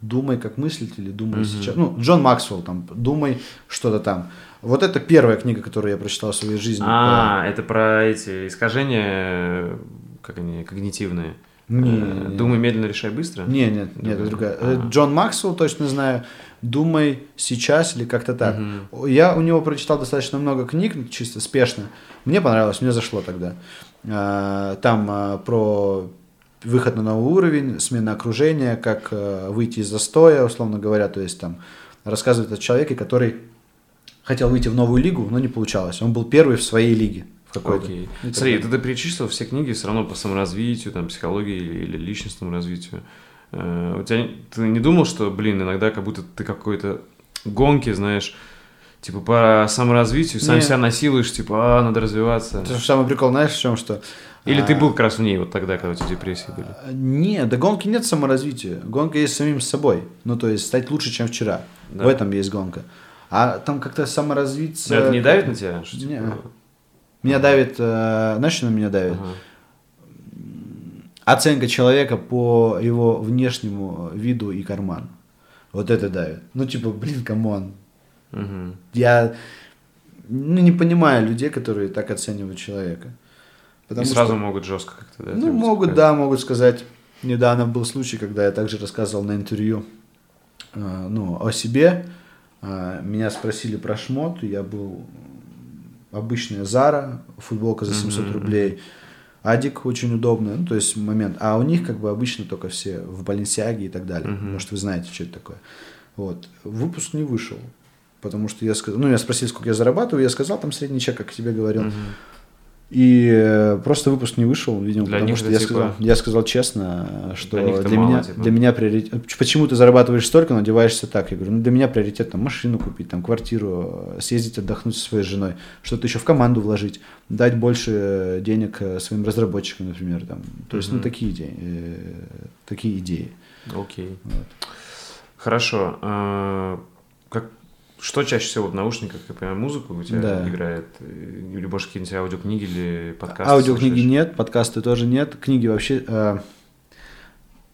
«Думай, как мыслитель» или «Думай Мгм. сейчас». Ну, Джон Максвелл, там, «Думай что-то там». Вот это первая книга, которую я прочитал в своей жизни. А, это про эти искажения, как они, когнитивные. Не, Э, не. Думай медленно, решай быстро. Не, нет, нет, Другая. это другая. Э, Ага. Джон Максвелл, точно знаю. «Думай сейчас» или как-то так. Мгм. Я у него прочитал достаточно много книг, ну, чисто спешно. Мне понравилось, мне зашло тогда. А, Там а, про выход на новый уровень, смена окружения, как э, выйти из застоя, условно говоря. То есть там рассказывает о человеке, который хотел выйти в новую лигу, но не получалось. Он был первый в своей лиге. В какой-то. Окей. Смотри, ты, ты перечислил все книги все равно по саморазвитию, там, психологии или, или личностному развитию. Э, у тебя ты не думал, что, блин, иногда как будто ты какой-то гонки, знаешь, типа по саморазвитию, сам Не. себя насилуешь, типа, а, надо развиваться. Это же самый прикол, знаешь, в чем что? Или ты А, был как раз в ней вот тогда, когда у тебя депрессии были? Нет, да гонки нет саморазвития. Гонка есть с самим собой. Ну, то есть стать лучше, чем вчера. Да. В этом есть гонка. А там как-то саморазвиться... Но это не давит на тебя? Что, типа. Меня давит... э, знаешь, что на меня давит? ага. Оценка человека по его внешнему виду и карману. Вот это давит. Ну, типа, блин, come on. Мгм. Я ну, не понимаю людей, которые так оценивают человека. И Потому сразу что- могут жестко как-то, да? Ну, могут, сказать? да, могут сказать. Недавно был случай, когда я также рассказывал на интервью э, ну, о себе. Э, Меня спросили про шмот, я был обычная Зара, футболка за 700 Мгм. рублей, Адик очень удобный, ну, то есть момент. А у них как бы обычно только все в Баленсиаге и так далее. Мгм. Может, вы знаете, что это такое. Вот. Выпуск не вышел. Потому что я сказал, ну, меня спросили, сколько я зарабатываю, я сказал, там средний чек, как тебе говорил. Мгм. И э, просто выпуск не вышел, видимо, Для потому них что я, типа- сказал, я сказал честно, что Для для, мало, меня, типа. для меня приоритет... Почему ты зарабатываешь столько, но одеваешься так? Я говорю, ну для меня приоритет там машину купить, там квартиру, э, съездить отдохнуть со своей женой, что-то еще в команду вложить, дать больше денег э, своим разработчикам, например. Там. То есть, ну Мгм. такие идеи. такие идеи. Окей. Вот. Хорошо. Как, что чаще всего в наушниках, я понимаю, музыку у тебя Да. играет? Э, Или, может, какие-нибудь аудиокниги или подкасты? Аудиокниги слушаешь? нет, подкасты тоже нет, книги вообще... э,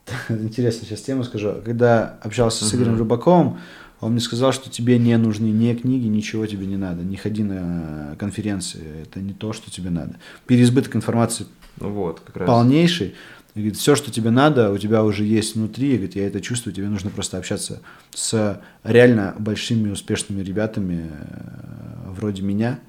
Интересно сейчас тему скажу. Когда общался с. Игорем Рыбаковым, он мне сказал, что тебе не нужны ни книги, ничего тебе не надо. Не ходи на конференции, это не то, что тебе надо. Переизбыток информации Ну вот, как раз. полнейший. И говорит, все, что тебе надо, у тебя уже есть внутри. И говорит, я это чувствую, тебе нужно просто общаться с реально большими успешными ребятами э, вроде меня,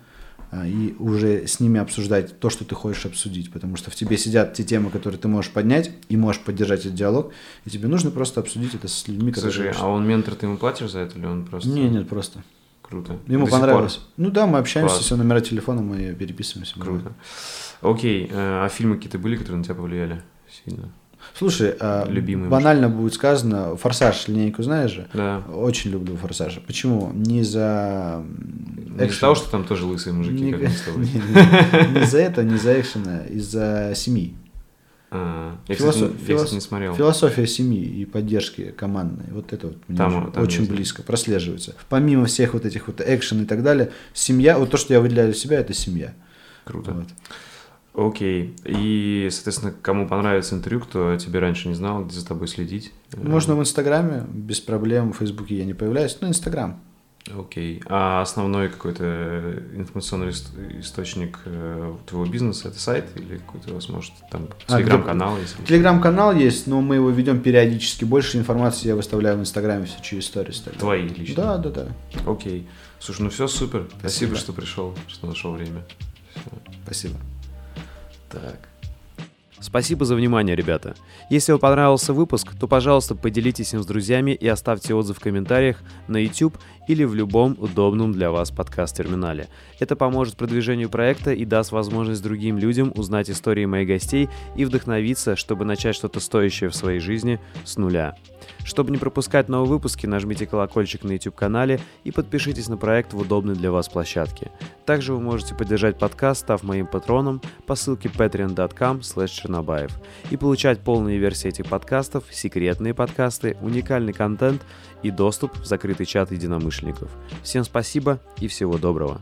а, и уже с ними обсуждать то, что ты хочешь обсудить, потому что в тебе сидят те темы, которые ты можешь поднять и можешь поддержать этот диалог, и тебе нужно просто обсудить это с людьми, которые... Слушай, а он ментор, ты ему платишь за это или он просто... Не, нет, просто. Круто. Ему понравилось. Ну да, мы общаемся, Класс. все номера телефона, мы переписываемся. Круто. Окей, э, а фильмы какие-то были, которые на тебя повлияли сильно? Слушай, а, Любимый, банально может. будет сказано, «Форсаж» линейку знаешь же? Да. Очень люблю «Форсаж». Почему? Не за... Не из-за того, что там тоже лысые мужики, не, как мы с тобой. Не, не, не за это, не за экшена, из-за семьи. А, я, кстати, не смотрел. Философия семьи и поддержки командной. Вот это вот мне там, там очень близко прослеживается. Помимо всех вот этих вот экшен и так далее, семья, вот то, что я выделяю для себя, это семья. Круто. Вот. Окей. И, соответственно, кому понравится интервью, кто тебе раньше не знал, где за тобой следить? Можно в Инстаграме, без проблем. В Фейсбуке я не появляюсь, но Инстаграм. Окей. А основной какой-то информационный источник э, твоего бизнеса это сайт или какой-то у вас может там а, телеграм-канал есть? Телеграм-канал есть, но мы его ведем периодически. Больше информации я выставляю в Инстаграме все через сторис. Твои лично? Да, да, да. Окей. Слушай, ну все супер. Спасибо, Спасибо что пришел, что нашел время. Все. Спасибо. Так. Спасибо за внимание, ребята. Если вам понравился выпуск, то, пожалуйста, поделитесь им с друзьями и оставьте отзыв в комментариях на YouTube или в любом удобном для вас подкаст-терминале. Это поможет продвижению проекта и даст возможность другим людям узнать истории моих гостей и вдохновиться, чтобы начать что-то стоящее в своей жизни с нуля. Чтобы не пропускать новые выпуски, нажмите колокольчик на YouTube-канале и подпишитесь на проект в удобной для вас площадке. Также вы можете поддержать подкаст, став моим патроном по ссылке patreon.com чернобаев и получать полные версии этих подкастов, секретные подкасты, уникальный контент и доступ в закрытый чат единомышленников. Всем спасибо и всего доброго.